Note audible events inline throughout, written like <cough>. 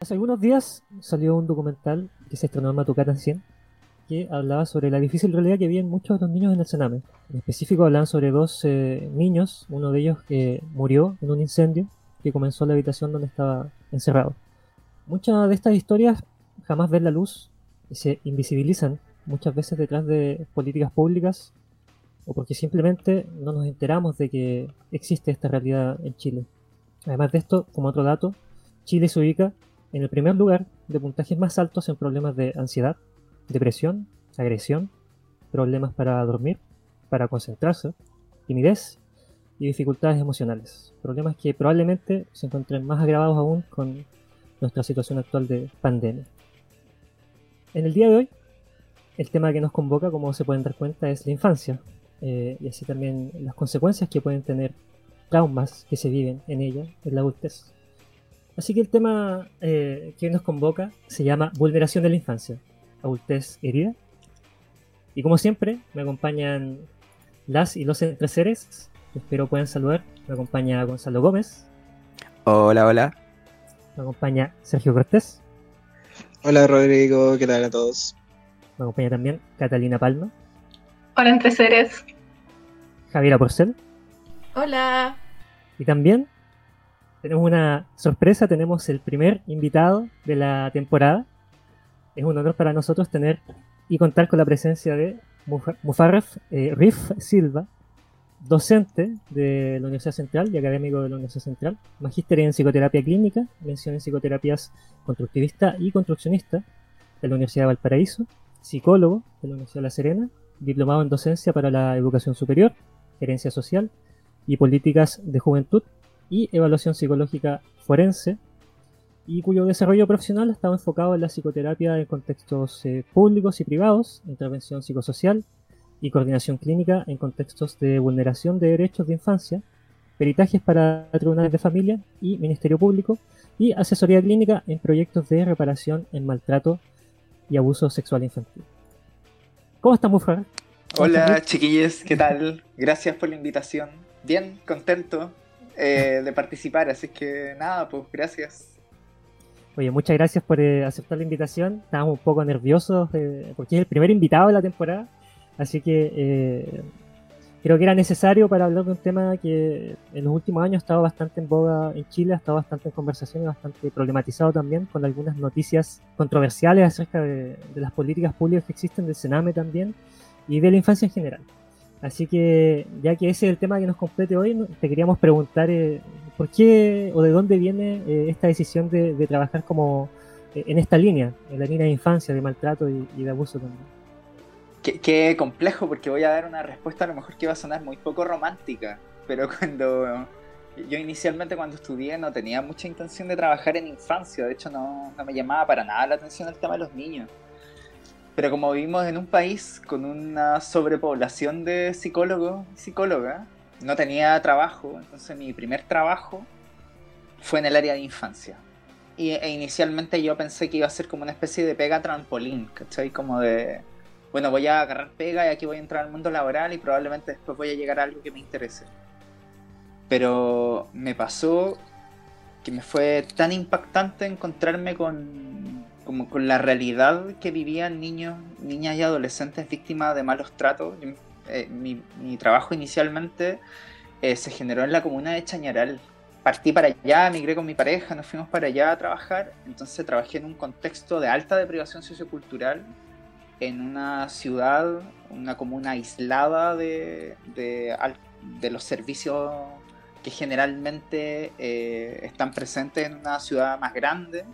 Hace algunos días salió un documental que se estrenó en Matucata 100 que hablaba sobre la difícil realidad que viven muchos de los niños en el Sename. En específico hablaban sobre dos eh, niños, uno de ellos que murió en un incendio que comenzó en la habitación donde estaba encerrado. Muchas de estas historias jamás ven la luz y se invisibilizan muchas veces detrás de políticas públicas o porque simplemente no nos enteramos de que existe esta realidad en Chile. Además de esto, como otro dato, Chile se ubica en el primer lugar de puntajes más altos en problemas de ansiedad, depresión, agresión, problemas para dormir, para concentrarse, timidez y dificultades emocionales. Problemas que probablemente se encuentren más agravados aún con nuestra situación actual de pandemia. En el día de hoy, el tema que nos convoca, como se pueden dar cuenta, es la infancia eh, y así también las consecuencias que pueden tener traumas que se viven en ella, en la adultez. Así que el tema eh, que nos convoca se llama Vulneración de la Infancia, adultez herida. Y como siempre, me acompañan las y los entreseres. Espero puedan saludar. Me acompaña Gonzalo Gómez. Hola, hola. Me acompaña Sergio Cortés. Hola Rodrigo, ¿qué tal a todos? Me acompaña también Catalina Palma. Hola entreseres. Javiera Porcel. Hola. Y también tenemos una sorpresa, tenemos el primer invitado de la temporada. Es un honor para nosotros tener y contar con la presencia de Mufarref eh, Rif Silva, docente de la Universidad Central y académico de la Universidad Central, magíster en psicoterapia clínica, mención en psicoterapias constructivista y construccionista de la Universidad de Valparaíso, psicólogo de la Universidad de La Serena, diplomado en docencia para la educación superior, gerencia social y políticas de juventud y evaluación psicológica forense, y cuyo desarrollo profesional estaba enfocado en la psicoterapia en contextos eh, públicos y privados, intervención psicosocial y coordinación clínica en contextos de vulneración de derechos de infancia, peritajes para tribunales de familia y Ministerio Público, y asesoría clínica en proyectos de reparación en maltrato y abuso sexual infantil. ¿Cómo estás, Mufa? Hola, chiquillos, ¿qué tal? Gracias por la invitación. Bien, contento eh, de participar, así que nada, pues gracias. Oye, muchas gracias por eh, aceptar la invitación. Estábamos un poco nerviosos eh, porque es el primer invitado de la temporada, así que creo que era necesario para hablar de un tema que en los últimos años ha estado bastante en boga en Chile, ha estado bastante en conversación y bastante problematizado también con algunas noticias controversiales acerca de, de las políticas públicas que existen, del Sename también y de la infancia en general. Así que, ya que ese es el tema que nos compete hoy, te queríamos preguntar eh, por qué o de dónde viene eh, esta decisión de, trabajar como eh, en esta línea, en la línea de infancia, de maltrato y, de abuso también. Qué, complejo, porque voy a dar una respuesta a lo mejor que va a sonar muy poco romántica, pero <laughs> cuando yo inicialmente cuando estudié no tenía mucha intención de trabajar en infancia, de hecho no, no me llamaba para nada la atención el tema de los niños pero como vivimos en un país con una sobrepoblación de psicólogos y psicólogas, no tenía trabajo, entonces mi primer trabajo fue en el área de infancia. Y, e inicialmente yo pensé que iba a ser como una especie de pega trampolín, ¿cachai? Como de, bueno, voy a agarrar pega y aquí voy a entrar al mundo laboral y probablemente después voy a llegar a algo que me interese. Pero me pasó que me fue tan impactante encontrarme con como con la realidad que vivían niños, niñas y adolescentes víctimas de malos tratos. Eh, mi, trabajo inicialmente eh, se generó en la comuna de Chañaral. Partí para allá, migré con mi pareja, nos fuimos para allá a trabajar. Entonces trabajé en un contexto de alta deprivación sociocultural, en una ciudad, una comuna aislada de, de, los servicios que generalmente eh, están presentes en una ciudad más grande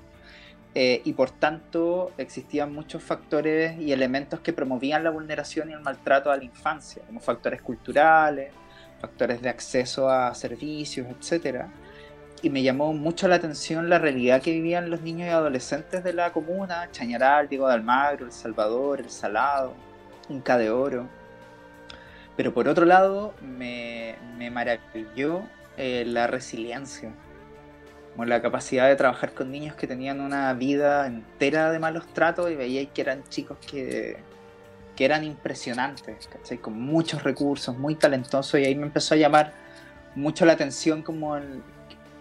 eh, y por tanto existían muchos factores y elementos que promovían la vulneración y el maltrato a la infancia, como factores culturales, factores de acceso a servicios, etc. Y me llamó mucho la atención la realidad que vivían los niños y adolescentes de la comuna, Chañaral, Diego de Almagro, El Salvador, El Salado, Inca de Oro. Pero por otro lado, me, maravilló eh, la resiliencia como la capacidad de trabajar con niños que tenían una vida entera de malos tratos y veía que eran chicos que, que eran impresionantes, ¿cachai? Con muchos recursos, muy talentosos y ahí me empezó a llamar mucho la atención como,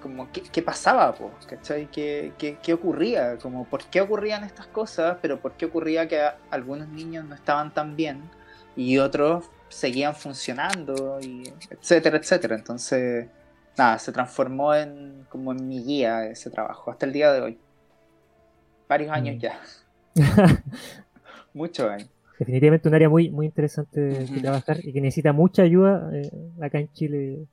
como qué, pasaba, ¿cachai? ¿Qué, ¿Qué, ocurría? Como por qué ocurrían estas cosas, pero por qué ocurría que algunos niños no estaban tan bien y otros seguían funcionando, y etcétera, etcétera. Entonces, nada, se transformó en como en mi guía ese trabajo, hasta el día de hoy. Varios años mm. ya. <laughs> Muchos años. Definitivamente un área muy, muy interesante de, trabajar y que necesita mucha ayuda eh, acá en Chile.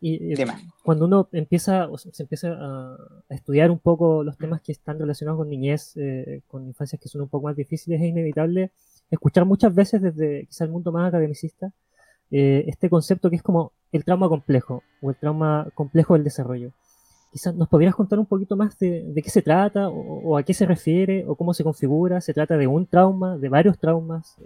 y, eh, cuando uno empieza, se empieza a, estudiar un poco los temas que están relacionados con niñez, eh, con infancias que son un poco más difíciles, es inevitable escuchar muchas veces desde quizá el mundo más academicista este concepto que es como el trauma complejo o el trauma complejo del desarrollo. Quizás nos podrías contar un poquito más de, qué se trata o, a qué se refiere o cómo se configura. ¿Se trata de un trauma, de varios traumas?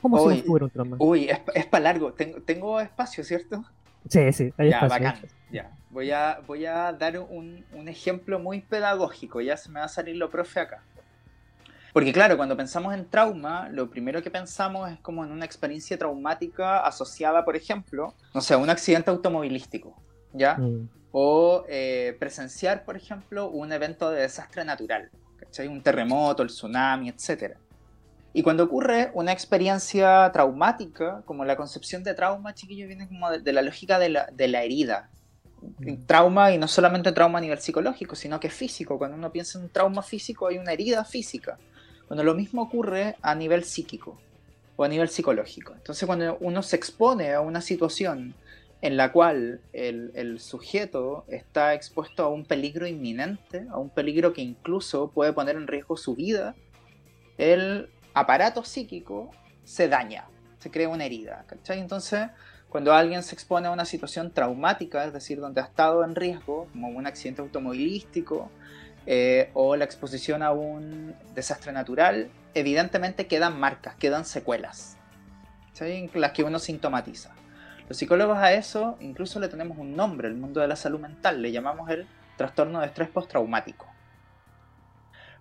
¿Cómo se configura un trauma? Uy, es, para largo. Tengo, espacio, ¿cierto? Sí, sí, hay ya, espacio. Bacán. Ya, voy a, voy a dar un, un ejemplo muy pedagógico. Ya se me va a salir lo profe acá. Porque claro, cuando pensamos en trauma, lo primero que pensamos es como en una experiencia traumática asociada, por ejemplo, no sé, a un accidente automovilístico, ¿ya? Mm o eh, presenciar, por ejemplo, un evento de desastre natural, ¿cachai? un terremoto, el tsunami, etc. Y cuando ocurre una experiencia traumática, como la concepción de trauma, chiquillo, viene como de, la lógica de la, de la herida. Mm. Trauma, y no solamente trauma a nivel psicológico, sino que físico. Cuando uno piensa en un trauma físico, hay una herida física. Cuando lo mismo ocurre a nivel psíquico o a nivel psicológico. Entonces, cuando uno se expone a una situación en la cual el, sujeto está expuesto a un peligro inminente, a un peligro que incluso puede poner en riesgo su vida, el aparato psíquico se daña, se crea una herida. Entonces, cuando alguien se expone a una situación traumática, es decir, donde ha estado en riesgo, como un accidente automovilístico eh, o la exposición a un desastre natural, evidentemente quedan marcas, quedan secuelas, las que uno sintomatiza. Los psicólogos a eso incluso le tenemos un nombre, el mundo de la salud mental, le llamamos el trastorno de estrés postraumático.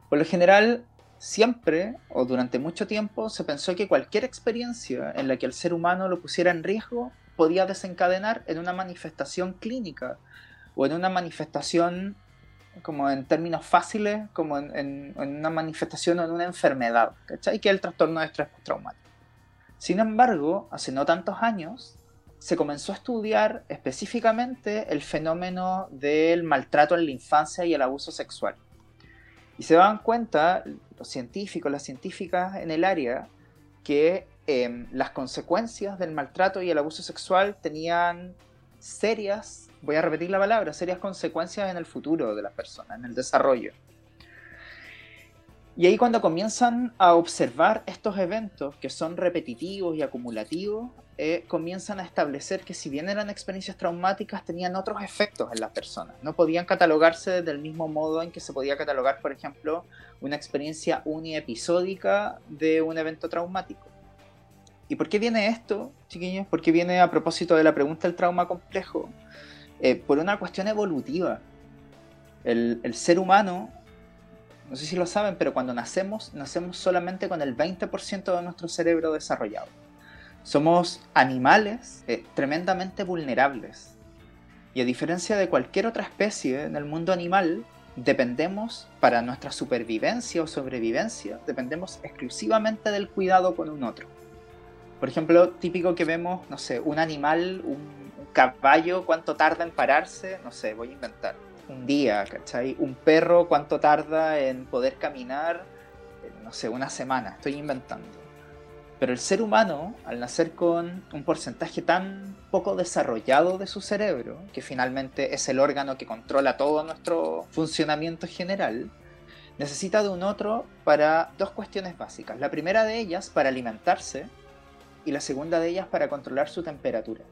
Por lo general, siempre o durante mucho tiempo se pensó que cualquier experiencia en la que el ser humano lo pusiera en riesgo podía desencadenar en una manifestación clínica o en una manifestación como en términos fáciles, como en, una manifestación o en una enfermedad, ¿cachai? Que es el trastorno de estrés postraumático. Sin embargo, hace no tantos años, se comenzó a estudiar específicamente el fenómeno del maltrato en la infancia y el abuso sexual. Y se dan cuenta los científicos, las científicas en el área, que em, las consecuencias del maltrato y el abuso sexual tenían serias, voy a repetir la palabra, serias consecuencias en el futuro de las personas, en el desarrollo. Y ahí cuando comienzan a observar estos eventos que son repetitivos y acumulativos, eh, comienzan a establecer que si bien eran experiencias traumáticas, tenían otros efectos en las personas. No podían catalogarse del mismo modo en que se podía catalogar, por ejemplo, una experiencia uniepisódica de un evento traumático. ¿Y por qué viene esto, chiquillos? ¿Por qué viene a propósito de la pregunta del trauma complejo? Eh, por una cuestión evolutiva. El, el ser humano no sé si lo saben, pero cuando nacemos, nacemos solamente con el 20% de nuestro cerebro desarrollado. Somos animales eh, tremendamente vulnerables. Y a diferencia de cualquier otra especie en el mundo animal, dependemos, para nuestra supervivencia o sobrevivencia, dependemos exclusivamente del cuidado con un otro. Por ejemplo, típico que vemos, no sé, un animal, un, caballo, cuánto tarda en pararse, no sé, voy a inventar un día, ¿cachai? Un perro, ¿cuánto tarda en poder caminar? Eh, no sé, una semana, estoy inventando. Pero el ser humano, al nacer con un porcentaje tan poco desarrollado de su cerebro, que finalmente es el órgano que controla todo nuestro funcionamiento general, necesita de un otro para dos cuestiones básicas. La primera de ellas para alimentarse y la segunda de ellas para controlar su temperatura.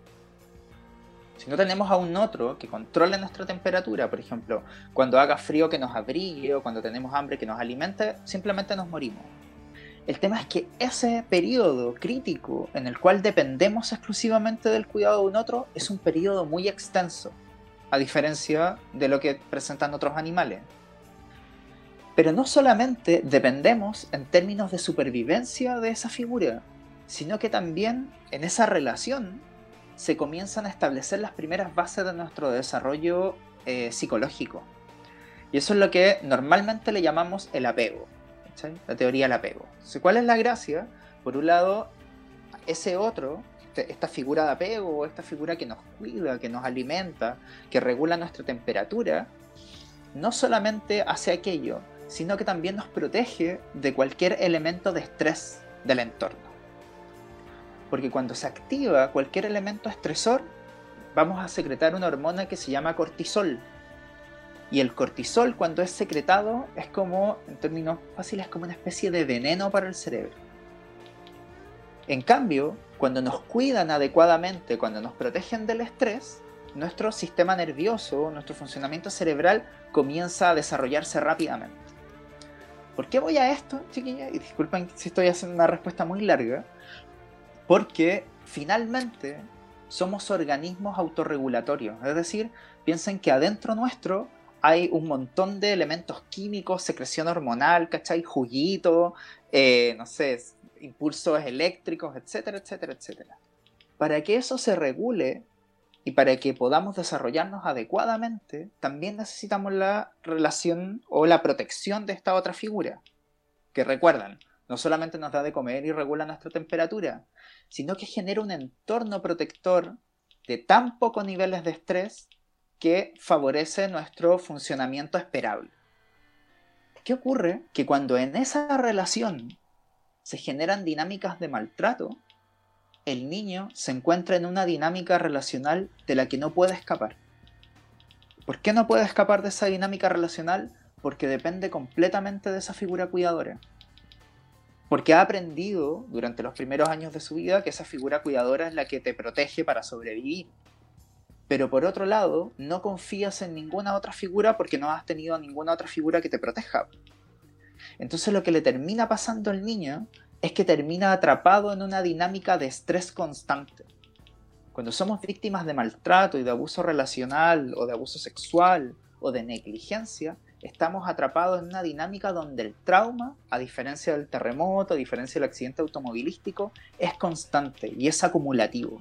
Si no tenemos a un otro que controle nuestra temperatura, por ejemplo, cuando haga frío que nos abrigue o cuando tenemos hambre que nos alimente, simplemente nos morimos. El tema es que ese periodo crítico en el cual dependemos exclusivamente del cuidado de un otro es un periodo muy extenso, a diferencia de lo que presentan otros animales. Pero no solamente dependemos en términos de supervivencia de esa figura, sino que también en esa relación se comienzan a establecer las primeras bases de nuestro desarrollo eh, psicológico. Y eso es lo que normalmente le llamamos el apego, la teoría del apego. ¿cuál es la gracia? Por un lado, ese otro, este, esta figura de apego, esta figura que nos cuida, que nos alimenta, que regula nuestra temperatura, no solamente hace aquello, sino que también nos protege de cualquier elemento de estrés del entorno. Porque cuando se activa cualquier elemento estresor, vamos a secretar una hormona que se llama cortisol. Y el cortisol cuando es secretado es como, en términos fáciles, como una especie de veneno para el cerebro. En cambio, cuando nos cuidan adecuadamente, cuando nos protegen del estrés, nuestro sistema nervioso, nuestro funcionamiento cerebral comienza a desarrollarse rápidamente. ¿Por qué voy a esto, chiquilla? Y disculpen si estoy haciendo una respuesta muy larga. Porque finalmente somos organismos autorregulatorios. Es decir, piensen que adentro nuestro hay un montón de elementos químicos, secreción hormonal, ¿cachai? Juguito, eh, no sé, impulsos eléctricos, etcétera, etcétera, etcétera. Para que eso se regule y para que podamos desarrollarnos adecuadamente, también necesitamos la relación o la protección de esta otra figura. Que recuerdan, no solamente nos da de comer y regula nuestra temperatura, sino que genera un entorno protector de tan pocos niveles de estrés que favorece nuestro funcionamiento esperable. ¿Qué ocurre? Que cuando en esa relación se generan dinámicas de maltrato, el niño se encuentra en una dinámica relacional de la que no puede escapar. ¿Por qué no puede escapar de esa dinámica relacional? Porque depende completamente de esa figura cuidadora porque ha aprendido durante los primeros años de su vida que esa figura cuidadora es la que te protege para sobrevivir. Pero por otro lado, no confías en ninguna otra figura porque no has tenido ninguna otra figura que te proteja. Entonces lo que le termina pasando al niño es que termina atrapado en una dinámica de estrés constante. Cuando somos víctimas de maltrato y de abuso relacional o de abuso sexual o de negligencia, estamos atrapados en una dinámica donde el trauma, a diferencia del terremoto, a diferencia del accidente automovilístico, es constante y es acumulativo.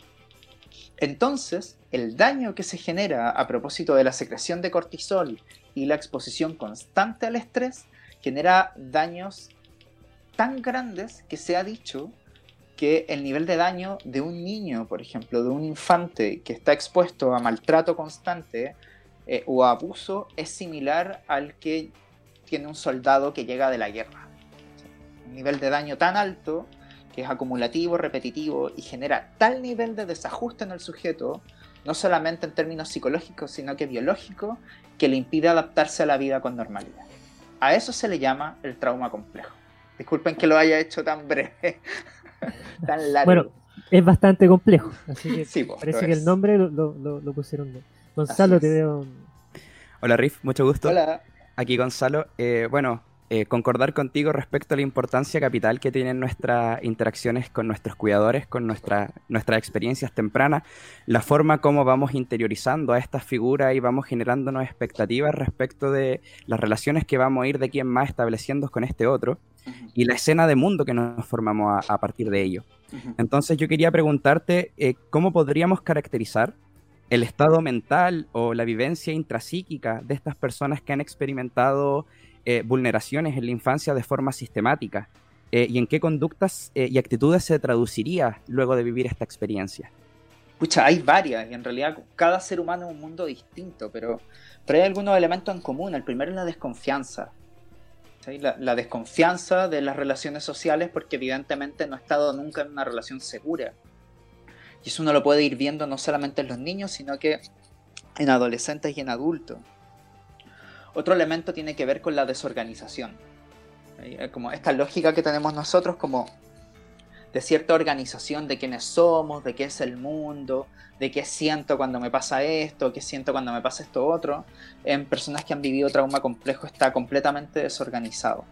Entonces, el daño que se genera a propósito de la secreción de cortisol y la exposición constante al estrés genera daños tan grandes que se ha dicho que el nivel de daño de un niño, por ejemplo, de un infante que está expuesto a maltrato constante, eh, o abuso es similar al que tiene un soldado que llega de la guerra. Un nivel de daño tan alto que es acumulativo, repetitivo y genera tal nivel de desajuste en el sujeto, no solamente en términos psicológicos, sino que biológico, que le impide adaptarse a la vida con normalidad. A eso se le llama el trauma complejo. Disculpen que lo haya hecho tan breve, <laughs> tan largo. Bueno, es bastante complejo, así que sí, pues, parece que el nombre lo, lo pusieron bien. Gonzalo, te veo. Hola, Riff, mucho gusto. Hola. Aquí, Gonzalo. Eh, bueno, eh, concordar contigo respecto a la importancia capital que tienen nuestras interacciones con nuestros cuidadores, con nuestra, nuestras experiencias tempranas, la forma como vamos interiorizando a estas figuras y vamos generándonos expectativas respecto de las relaciones que vamos a ir de quién más estableciendo con este otro y la escena de mundo que nos formamos a, partir de ello. Entonces yo quería preguntarte eh, cómo podríamos caracterizar el estado mental o la vivencia intrapsíquica de estas personas que han experimentado eh, vulneraciones en la infancia de forma sistemática eh, y en qué conductas eh, y actitudes se traduciría luego de vivir esta experiencia. Pucha, hay varias y en realidad cada ser humano es un mundo distinto, pero, pero hay algunos elementos en común. El primero es la desconfianza. La, la, desconfianza de las relaciones sociales porque evidentemente no ha estado nunca en una relación segura. Y eso uno lo puede ir viendo no solamente en los niños, sino que en adolescentes y en adultos. Otro elemento tiene que ver con la desorganización. Como esta lógica que tenemos nosotros como de cierta organización de quiénes somos, de qué es el mundo, de qué siento cuando me pasa esto, qué siento cuando me pasa esto otro, en personas que han vivido trauma complejo está completamente desorganizado.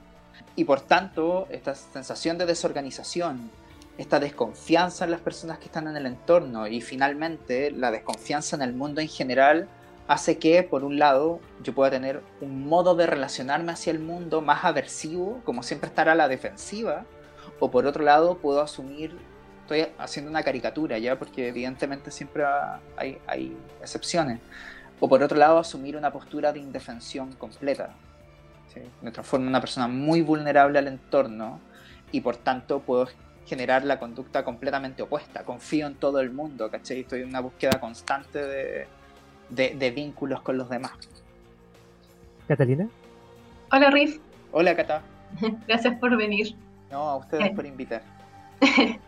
Y por tanto, esta sensación de desorganización esta desconfianza en las personas que están en el entorno y finalmente la desconfianza en el mundo en general hace que, por un lado, yo pueda tener un modo de relacionarme hacia el mundo más aversivo, como siempre estar a la defensiva, o por otro lado, puedo asumir, estoy haciendo una caricatura ya, porque evidentemente siempre hay, hay excepciones, o por otro lado asumir una postura de indefensión completa. Me transformo en una persona muy vulnerable al entorno y por tanto puedo generar la conducta completamente opuesta. Confío en todo el mundo, ¿cachai? Estoy en una búsqueda constante de, de, vínculos con los demás. ¿Catalina? Hola, Riff. Hola, Cata. <laughs> Gracias por venir. No, a ustedes eh. por invitar. <laughs>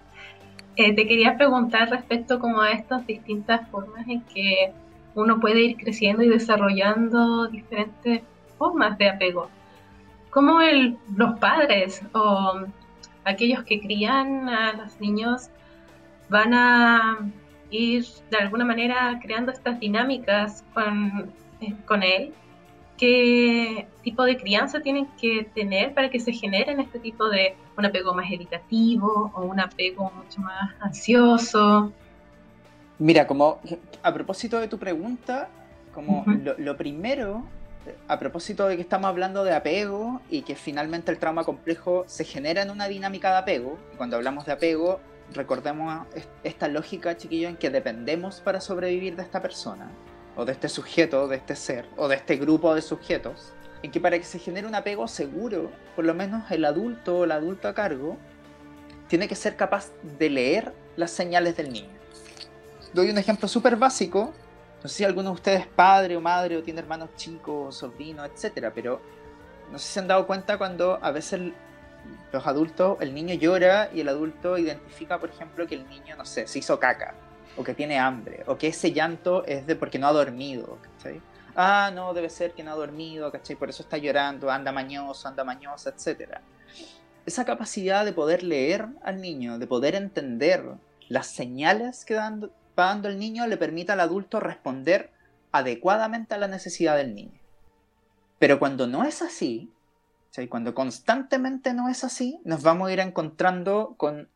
Eh, te quería preguntar respecto como a estas distintas formas en que uno puede ir creciendo y desarrollando diferentes formas de apego. ¿Cómo los padres o aquellos que crían a los niños van a ir de alguna manera creando estas dinámicas con, eh, con él? ¿Qué tipo de crianza tienen que tener para que se generen este tipo de un apego más evitativo o un apego mucho más ansioso? Mira, como a propósito de tu pregunta, como lo, primero, a propósito de que estamos hablando de apego y que finalmente el trauma complejo se genera en una dinámica de apego, cuando hablamos de apego, recordemos esta lógica, chiquillo, en que dependemos para sobrevivir de esta persona, o de este sujeto, de este ser, o de este grupo de sujetos, en que para que se genere un apego seguro, por lo menos el adulto o el adulto a cargo, tiene que ser capaz de leer las señales del niño doy un ejemplo súper básico. No sé si alguno de ustedes es padre o madre o tiene hermanos chicos, sobrinos, etcétera, pero no sé si se han dado cuenta cuando a veces los adultos, el niño llora y el adulto identifica, por ejemplo, que el niño, no sé, se hizo caca, o que tiene hambre, o que ese llanto es de porque no ha dormido, ¿cachai? Ah, no, debe ser que no ha dormido, ¿cachai? Por eso está llorando, anda mañoso, anda mañosa, etcétera. Esa capacidad de poder leer al niño, de poder entender las señales que dan dando el niño le permite al adulto responder adecuadamente a la necesidad del niño. Pero cuando no es así, cuando constantemente no es así, nos vamos a ir encontrando con,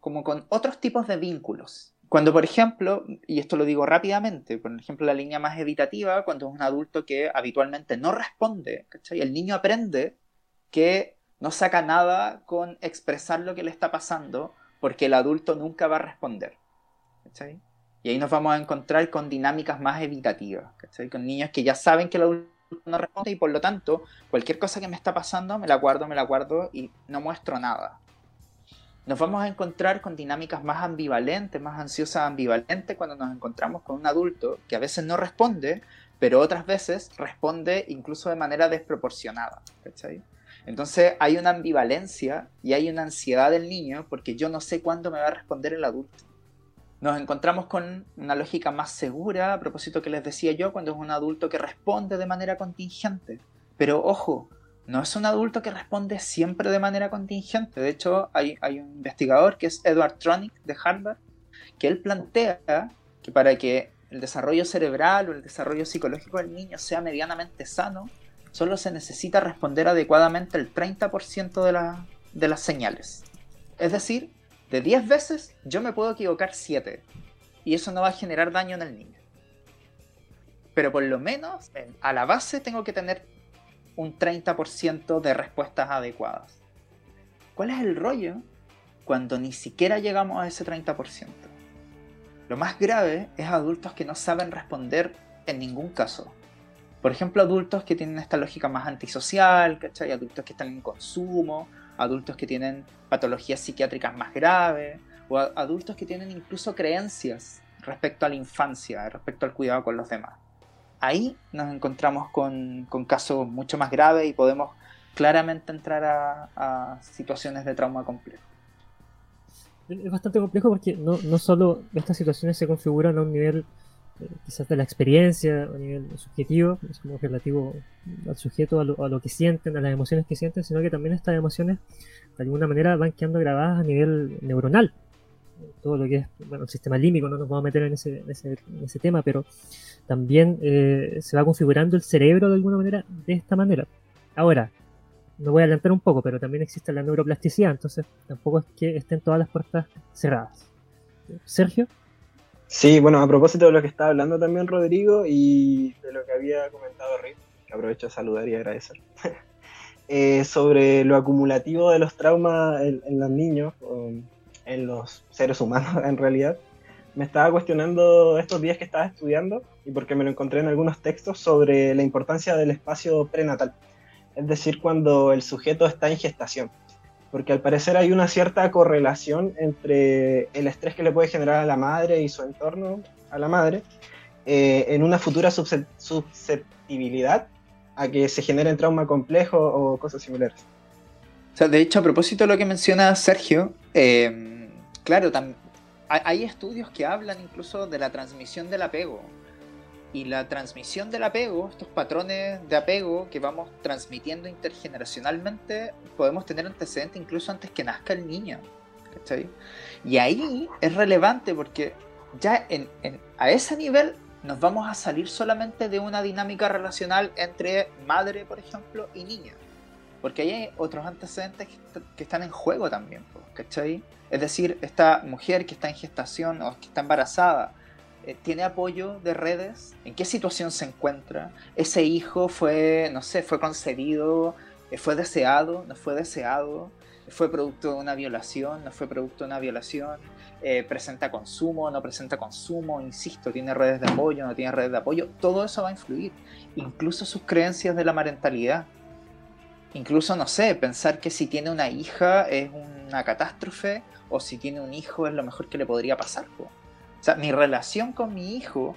como con otros tipos de vínculos. Cuando, por ejemplo, y esto lo digo rápidamente, por ejemplo, la línea más evitativa, cuando es un adulto que habitualmente no responde, el niño aprende que no saca nada con expresar lo que le está pasando, porque el adulto nunca va a responder. Y ahí nos vamos a encontrar con dinámicas más evitativas, Con niños que ya saben que el adulto no responde y por lo tanto, cualquier cosa que me está pasando, me la guardo, me la guardo y no muestro nada. Nos vamos a encontrar con dinámicas más ambivalentes, más ansiosas ambivalentes cuando nos encontramos con un adulto que a veces no responde, pero otras veces responde incluso de manera desproporcionada. Entonces hay una ambivalencia y hay una ansiedad del niño porque yo no sé cuándo me va a responder el adulto nos encontramos con una lógica más segura, a propósito que les decía yo, cuando es un adulto que responde de manera contingente. Pero ojo, no es un adulto que responde siempre de manera contingente. De hecho, hay, un investigador que es Edward Tronick de Harvard, que él plantea que para que el desarrollo cerebral o el desarrollo psicológico del niño sea medianamente sano, solo se necesita responder adecuadamente el 30% de, de las señales. Es decir, de 10 veces, yo me puedo equivocar 7. Y eso no va a generar daño en el niño. Pero por lo menos, a la base tengo que tener un 30% de respuestas adecuadas. ¿Cuál es el rollo cuando ni siquiera llegamos a ese 30%? Lo más grave es adultos que no saben responder en ningún caso. Por ejemplo, adultos que tienen esta lógica más antisocial, ¿cachai? Adultos que están en consumo, adultos que tienen patologías psiquiátricas más graves, o adultos que tienen incluso creencias respecto a la infancia, respecto al cuidado con los demás. Ahí nos encontramos con, casos mucho más graves y podemos claramente entrar a, situaciones de trauma complejo. Es bastante complejo porque no, no solo estas situaciones se configuran a un nivel quizás de la experiencia a nivel subjetivo, es como relativo al sujeto, a lo, que sienten, a las emociones que sienten, sino que también estas emociones de alguna manera van quedando grabadas a nivel neuronal. Todo lo que es bueno, el sistema límbico, no nos vamos a meter en ese, en ese, tema, pero también eh, se va configurando el cerebro de alguna manera de esta manera. Ahora, me voy a adelantar un poco, pero también existe la neuroplasticidad, entonces tampoco es que estén todas las puertas cerradas. Sergio. Sí, bueno, a propósito de lo que estaba hablando también Rodrigo y de lo que había comentado Rick, que aprovecho a saludar y agradecer, <laughs> eh, sobre lo acumulativo de los traumas en, los niños, en los seres humanos <laughs> en realidad, me estaba cuestionando estos días que estaba estudiando y porque me lo encontré en algunos textos sobre la importancia del espacio prenatal, es decir, cuando el sujeto está en gestación, porque al parecer hay una cierta correlación entre el estrés que le puede generar a la madre y su entorno a la madre eh, en una futura susceptibilidad a que se genere un trauma complejo o cosas similares. O sea, de hecho, a propósito de lo que menciona Sergio, eh, claro, hay estudios que hablan incluso de la transmisión del apego. Y la transmisión del apego, estos patrones de apego que vamos transmitiendo intergeneracionalmente, podemos tener antecedentes incluso antes que nazca el niño. ¿cachai? Y ahí es relevante porque ya en, a ese nivel nos vamos a salir solamente de una dinámica relacional entre madre, por ejemplo, y niña. Porque hay otros antecedentes que, están en juego también, ¿cachai? Es decir, esta mujer que está en gestación o que está embarazada, ¿tiene apoyo de redes? ¿En qué situación se encuentra? ¿Ese hijo fue, no sé, fue concebido, eh, fue deseado, no fue deseado? ¿Fue producto de una violación, no fue producto de una violación? Eh, presenta consumo, no presenta consumo, insisto, tiene redes de apoyo, no tiene redes de apoyo, todo eso va a influir, incluso sus creencias de la parentalidad. Incluso, no sé, pensar que si tiene una hija es una catástrofe o si tiene un hijo es lo mejor que le podría pasar. O sea, mi relación con mi hijo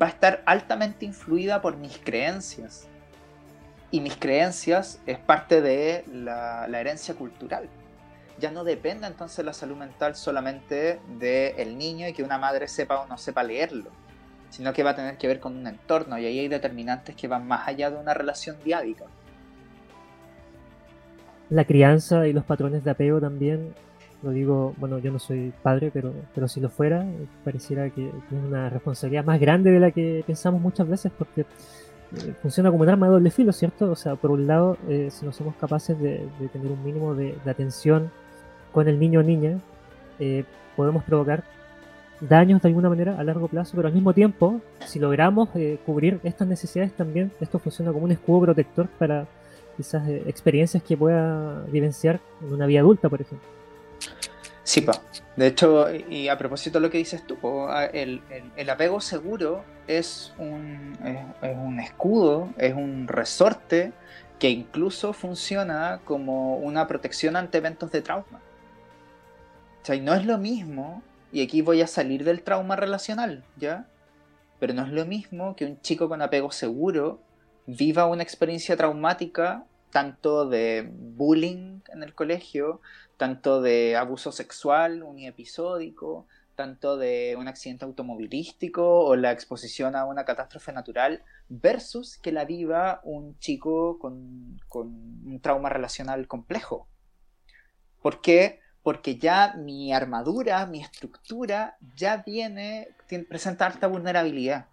va a estar altamente influida por mis creencias. Y mis creencias es parte de la herencia cultural ya no depende entonces la salud mental solamente del niño y que una madre sepa o no sepa leerlo, sino que va a tener que ver con un entorno y ahí hay determinantes que van más allá de una relación diádica. La crianza y los patrones de apego también, lo digo, bueno, yo no soy padre, pero, pero si lo fuera, pareciera que tiene una responsabilidad más grande de la que pensamos muchas veces porque eh, funciona como un arma de doble filo, ¿cierto? O sea, por un lado, eh, si no somos capaces de, tener un mínimo de, de, atención con el niño o niña, eh, podemos provocar daños de alguna manera a largo plazo, pero al mismo tiempo, si logramos eh, cubrir estas necesidades también, esto funciona como un escudo protector para eh, experiencias que pueda vivenciar en una vida adulta, por ejemplo. Sí, pa. De hecho, y a propósito de lo que dices tú, el, apego seguro es un, es un escudo, es un resorte que incluso funciona como una protección ante eventos de trauma. O no es lo mismo, y aquí voy a salir del trauma relacional, ¿ya? Pero no es lo mismo que un chico con apego seguro viva una experiencia traumática, tanto de bullying en el colegio, tanto de abuso sexual uniepisódico, tanto de un accidente automovilístico o la exposición a una catástrofe natural, versus que la viva un chico con, con un trauma relacional complejo. ¿Por qué? porque ya mi armadura, mi estructura ya viene, presenta alta vulnerabilidad.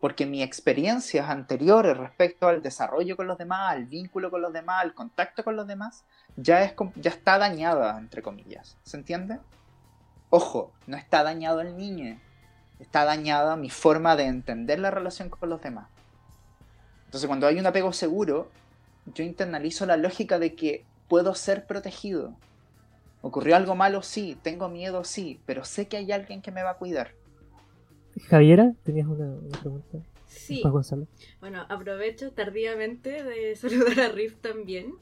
Porque mis experiencias anteriores respecto al desarrollo con los demás, al vínculo con los demás, al contacto con los demás, ya, es, ya está dañada, entre comillas. ¿Se entiende? Ojo, no está dañado el niño, está dañada mi forma de entender la relación con los demás. Entonces cuando hay un apego seguro, yo internalizo la lógica de que puedo ser protegido, ¿Ocurrió algo malo? Sí. ¿Tengo miedo? Sí. Pero sé que hay alguien que me va a cuidar. Javiera, ¿tenías una, pregunta? Sí. Bueno, aprovecho tardíamente de <laughs> saludar a Riff también.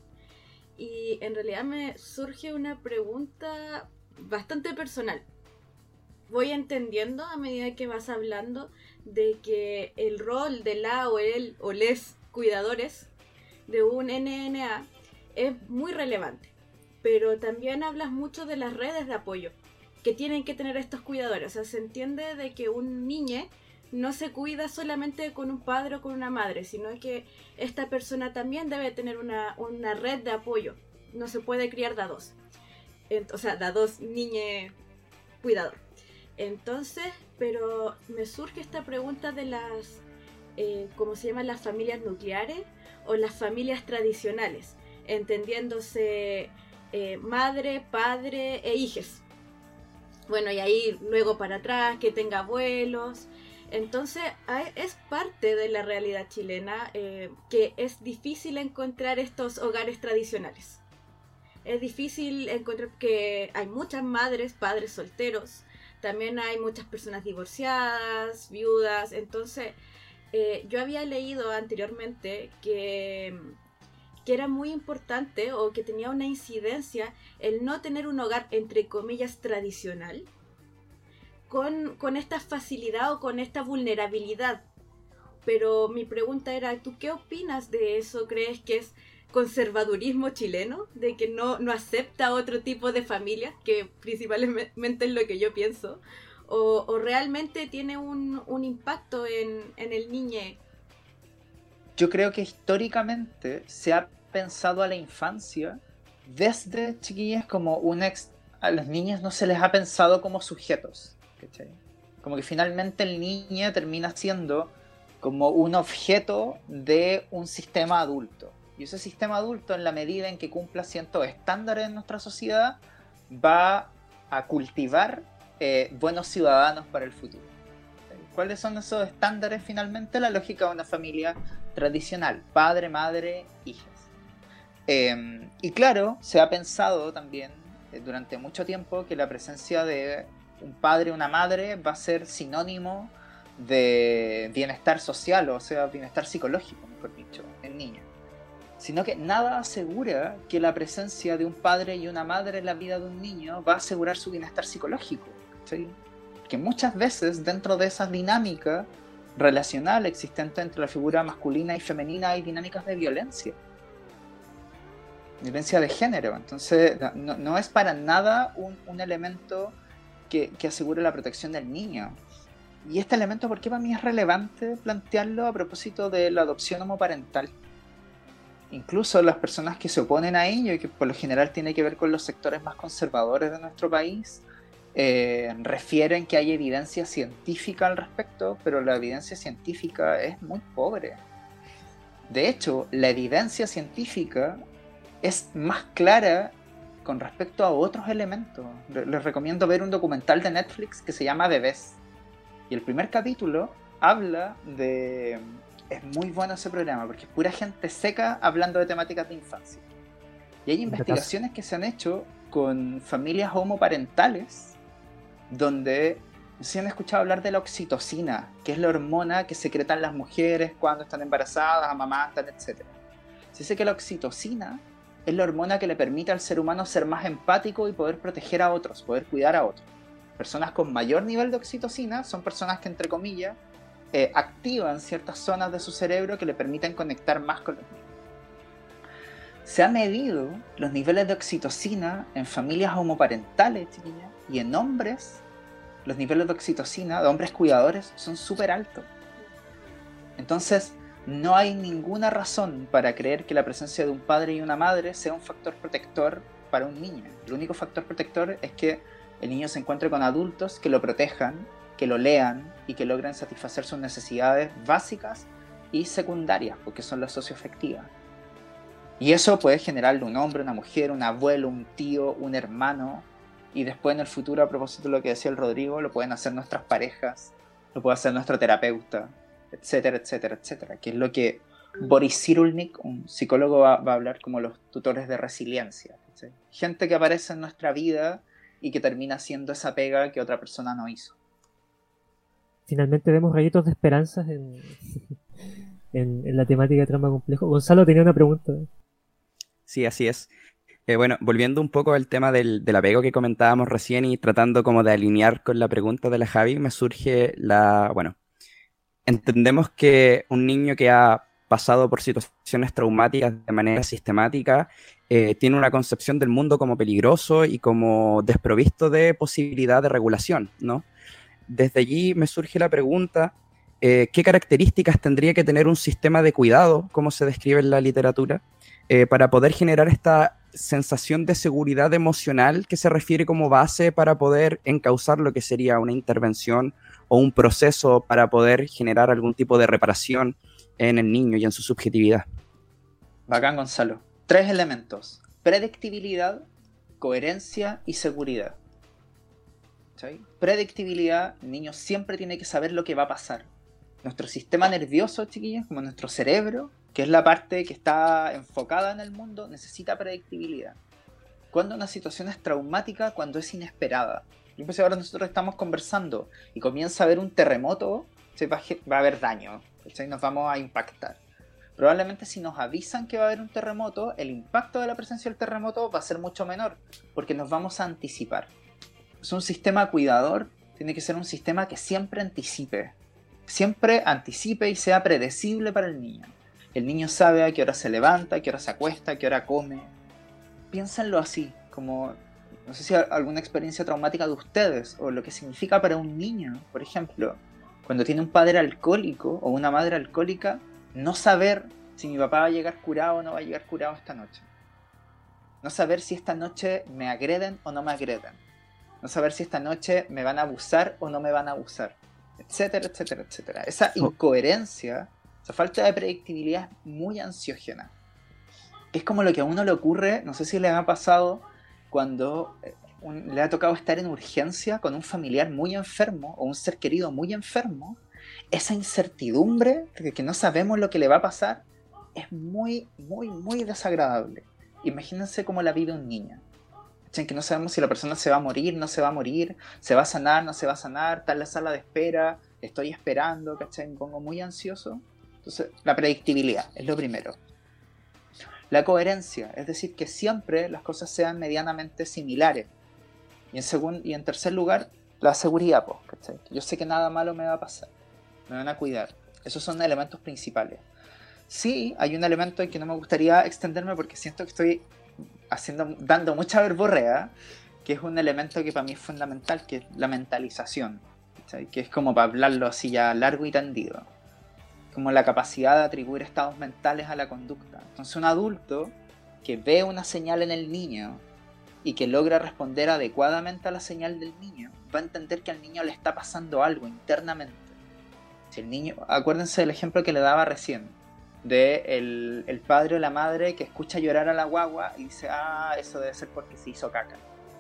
Y en realidad me surge una pregunta bastante personal. Voy entendiendo a medida que vas hablando de que el rol de la o el o les cuidadores de un NNA es muy relevante pero también hablas mucho de las redes de apoyo que tienen que tener estos cuidadores. O sea, se entiende de que un niño no se cuida solamente con un padre o con una madre, sino que esta persona también debe tener una, red de apoyo. No se puede criar da dos. O sea, da dos niños cuidador. Entonces, pero me surge esta pregunta de las, eh, ¿cómo se llaman? Las familias nucleares o las familias tradicionales, entendiéndose eh, madre, padre e hijos. Bueno, y ahí luego para atrás, que tenga abuelos. Entonces es parte de la realidad chilena eh, que es difícil encontrar estos hogares tradicionales. Es difícil encontrar que hay muchas madres, padres solteros, también hay muchas personas divorciadas, viudas, entonces eh, yo había leído anteriormente que, que era muy importante o que tenía una incidencia el no tener un hogar entre comillas tradicional con, con esta facilidad o con esta vulnerabilidad. Pero mi pregunta era, ¿tú qué opinas de eso? ¿Crees que es conservadurismo chileno, de que no, no acepta otro tipo de familia, que principalmente es lo que yo pienso, o, realmente tiene un, un impacto en, en, el niño. Yo creo que históricamente se ha pensado a la infancia desde chiquillas como un ex... A los niños no se les ha pensado como sujetos. Como que finalmente el niño termina siendo como un objeto de un sistema adulto. Y ese sistema adulto, en la medida en que cumpla ciertos estándares en nuestra sociedad, va a cultivar eh, buenos ciudadanos para el futuro. ¿Cuáles son esos estándares finalmente? La lógica de una familia tradicional, padre, madre, hijas. Em, y claro, se ha pensado también eh, durante mucho tiempo que la presencia de un padre o una madre va a ser sinónimo de bienestar social, o sea, bienestar psicológico, mejor dicho, en niños sino que nada asegura que la presencia de un padre y una madre en la vida de un niño va a asegurar su bienestar psicológico. Que muchas veces dentro de esa dinámica relacional existente entre la figura masculina y femenina hay dinámicas de violencia. Violencia de género. Entonces no, es para nada un, elemento que, que asegure la protección del niño. Y este elemento, ¿por qué para mí es relevante plantearlo a propósito de la adopción homoparental? incluso las personas que se oponen a ello, y que por lo general tiene que ver con los sectores más conservadores de nuestro país, eh, refieren que hay evidencia científica al respecto, pero la evidencia científica es muy pobre. De hecho, la evidencia científica es más clara con respecto a otros elementos. Les recomiendo ver un documental de Netflix que se llama Bebés. Y el primer capítulo habla de es muy bueno ese programa porque es pura gente seca hablando de temáticas de infancia. Y hay investigaciones que se han hecho con familias homoparentales donde se han escuchado hablar de la oxitocina, que es la hormona que secretan las mujeres cuando están embarazadas, amamantan, etc. Se dice que la oxitocina es la hormona que le permite al ser humano ser más empático y poder proteger a otros, poder cuidar a otros. Personas con mayor nivel de oxitocina son personas que, entre comillas, eh, activan ciertas zonas de su cerebro que le permiten conectar más con los niños. Se ha medido los niveles de oxitocina en familias homoparentales, y en hombres, los niveles de oxitocina de hombres cuidadores son súper altos. Entonces, no hay ninguna razón para creer que la presencia de un padre y una madre sea un factor protector para un niño. El único factor protector es que el niño se encuentre con adultos que lo protejan que lo lean y que logren satisfacer sus necesidades básicas y secundarias, porque son las socioafectivas. Y eso puede generarle un hombre, una mujer, un abuelo, un tío, un hermano, y después en el futuro, a propósito de lo que decía el Rodrigo, lo pueden hacer nuestras parejas, lo puede hacer nuestro terapeuta, etcétera, etcétera, etcétera, que es lo que Boris Cyrulnik, un psicólogo, va, a hablar como los tutores de resiliencia. Gente que aparece en nuestra vida y que termina haciendo esa pega que otra persona no hizo finalmente vemos rayitos de esperanza en, <laughs> en, la temática de trama complejo. Gonzalo tenía una pregunta. Sí, así es. Eh, bueno, volviendo un poco al tema del, apego que comentábamos recién y tratando como de alinear con la pregunta de la Javi, me surge la, bueno, entendemos que un niño que ha pasado por situaciones traumáticas de manera sistemática eh, tiene una concepción del mundo como peligroso y como desprovisto de posibilidad de regulación, ¿no? desde allí me surge la pregunta, eh, ¿qué características tendría que tener un sistema de cuidado, como se describe en la literatura, para poder generar esta sensación de seguridad emocional que se refiere como base para poder encauzar lo que sería una intervención o un proceso para poder generar algún tipo de reparación en el niño y en su subjetividad? Bacán, Gonzalo. Tres elementos. Predictibilidad, coherencia y seguridad. Predictibilidad, el niño siempre tiene que saber lo que va a pasar. Nuestro sistema nervioso, chiquillos, como nuestro cerebro, que es la parte que está enfocada en el mundo, necesita predictibilidad. Cuando una situación es traumática, cuando es inesperada. Yo si ahora nosotros estamos conversando y comienza a haber un terremoto, se va, a haber daño, ¿cachai? Nos vamos a impactar. Probablemente si nos avisan que va a haber un terremoto, el impacto de la presencia del terremoto va a ser mucho menor, porque nos vamos a anticipar. Es un sistema cuidador, tiene que ser un sistema que siempre anticipe, siempre anticipe y sea predecible para el niño. El niño sabe a qué hora se levanta, a qué hora se acuesta, a qué hora come. Piénsenlo así, como no sé si alguna experiencia traumática de ustedes o lo que significa para un niño, por ejemplo, cuando tiene un padre alcohólico o una madre alcohólica, no saber si mi papá va a llegar curado o no va a llegar curado esta noche. No saber si esta noche me agreden o no me agreden. No saber si esta noche me van a abusar o no me van a abusar. Etcétera, etcétera, etcétera. Esa oh. incoherencia, esa falta de predictibilidad es muy ansiógena. Es como lo que a uno le ocurre, no sé si le ha pasado cuando eh, le ha tocado estar en urgencia con un familiar muy enfermo o un ser querido muy enfermo, esa incertidumbre de que no sabemos lo que le va a pasar es muy, muy, muy desagradable. Imagínense cómo la vida un niño. Que no sabemos si la persona se va a morir, no se va a morir, se va a sanar, no se va a sanar, está en la sala de espera, estoy esperando, ¿cachai? Me pongo muy ansioso. Entonces, la predictibilidad es lo primero. La coherencia, es decir, que siempre las cosas sean medianamente similares. Y en, y en tercer lugar, la seguridad, pues, Yo sé que nada malo me va a pasar, me van a cuidar. Esos son elementos principales. Sí, hay un elemento en que no me gustaría extenderme porque siento que estoy haciendo, dando mucha verborrea, que es un elemento que para mí es fundamental, que es la mentalización, que es como para hablarlo así ya largo y tendido como la capacidad de atribuir estados mentales a la conducta. Entonces un adulto que ve una señal en el niño y que logra responder adecuadamente a la señal del niño, va a entender que al niño le está pasando algo internamente. Si el niño, acuérdense del ejemplo que le daba recién, de el, el padre o la madre que escucha llorar a la guagua y dice, ah, eso debe ser porque se hizo caca,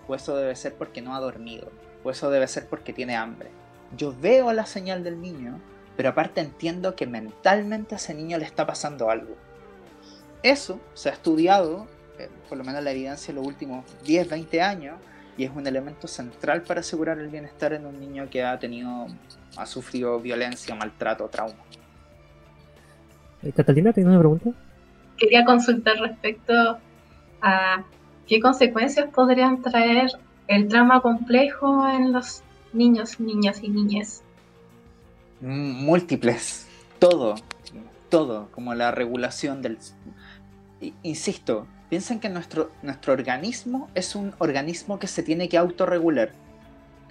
o eso debe ser porque no ha dormido, o eso debe ser porque tiene hambre. Yo veo la señal del niño pero aparte entiendo que mentalmente a ese niño le está pasando algo. Eso se ha estudiado, por lo menos la evidencia en los últimos 10, 20 años, y es un elemento central para asegurar el bienestar en un niño que ha tenido, ha sufrido violencia, maltrato, trauma. Eh, Catalina, ¿tienes una pregunta? Quería consultar respecto a qué consecuencias podrían traer el trauma complejo en los niños, niñas y niñas múltiples, todo, todo, como la regulación del... Insisto, piensen que nuestro, nuestro organismo es un organismo que se tiene que autorregular,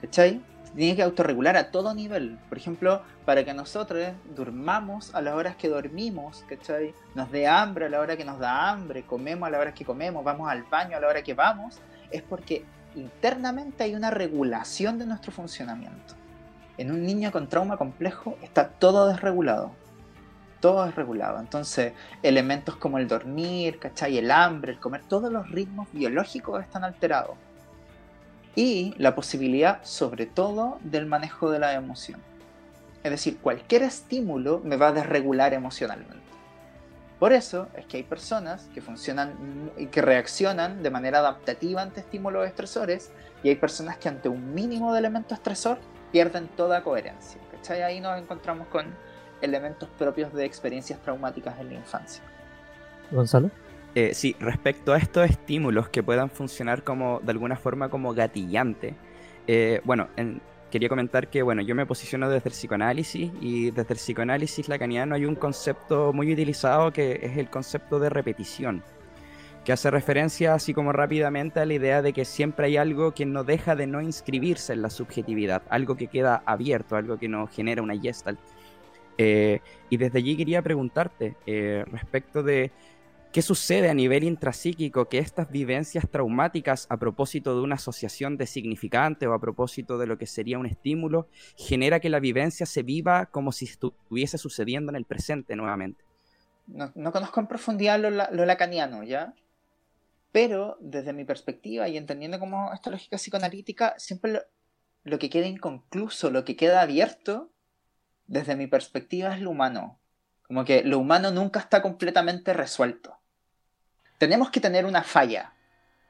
¿cachai? Tiene que autorregular a todo nivel. Por ejemplo, para que nosotros durmamos a las horas que dormimos, ¿cachai? Nos dé hambre a la hora que nos da hambre, comemos a la hora que comemos, vamos al baño a la hora que vamos, es porque internamente hay una regulación de nuestro funcionamiento en un niño con trauma complejo está todo desregulado. Todo desregulado. Entonces, elementos como el dormir, ¿cachai? El hambre, el comer, todos los ritmos biológicos están alterados. Y la posibilidad, sobre todo, del manejo de la emoción. Es decir, cualquier estímulo me va a desregular emocionalmente. Por eso es que hay personas que funcionan y que reaccionan de manera adaptativa ante estímulos estresores y hay personas que ante un mínimo de elemento estresor pierden toda coherencia. ¿cachai? Ahí nos encontramos con elementos propios de experiencias traumáticas en la infancia. Gonzalo. Eh, sí, respecto a estos estímulos que puedan funcionar como de alguna forma como gatillante, eh, bueno, quería comentar que bueno, yo me posiciono desde el psicoanálisis y desde el psicoanálisis lacaniano hay un concepto muy utilizado que es el concepto de repetición que hace referencia así como rápidamente a la idea de que siempre hay algo que no deja de no inscribirse en la subjetividad, algo que queda abierto, algo que no genera una gestalt. Eh, y desde allí quería preguntarte respecto de qué sucede a nivel intrapsíquico que estas vivencias traumáticas a propósito de una asociación de significante o a propósito de lo que sería un estímulo genera que la vivencia se viva como si estuviese sucediendo en el presente nuevamente. No, conozco en profundidad lo, lacaniano, ¿ya? Pero desde mi perspectiva y entendiendo como esta lógica psicoanalítica, siempre lo, que queda inconcluso, lo que queda abierto, desde mi perspectiva es lo humano. Como que lo humano nunca está completamente resuelto. Tenemos que tener una falla,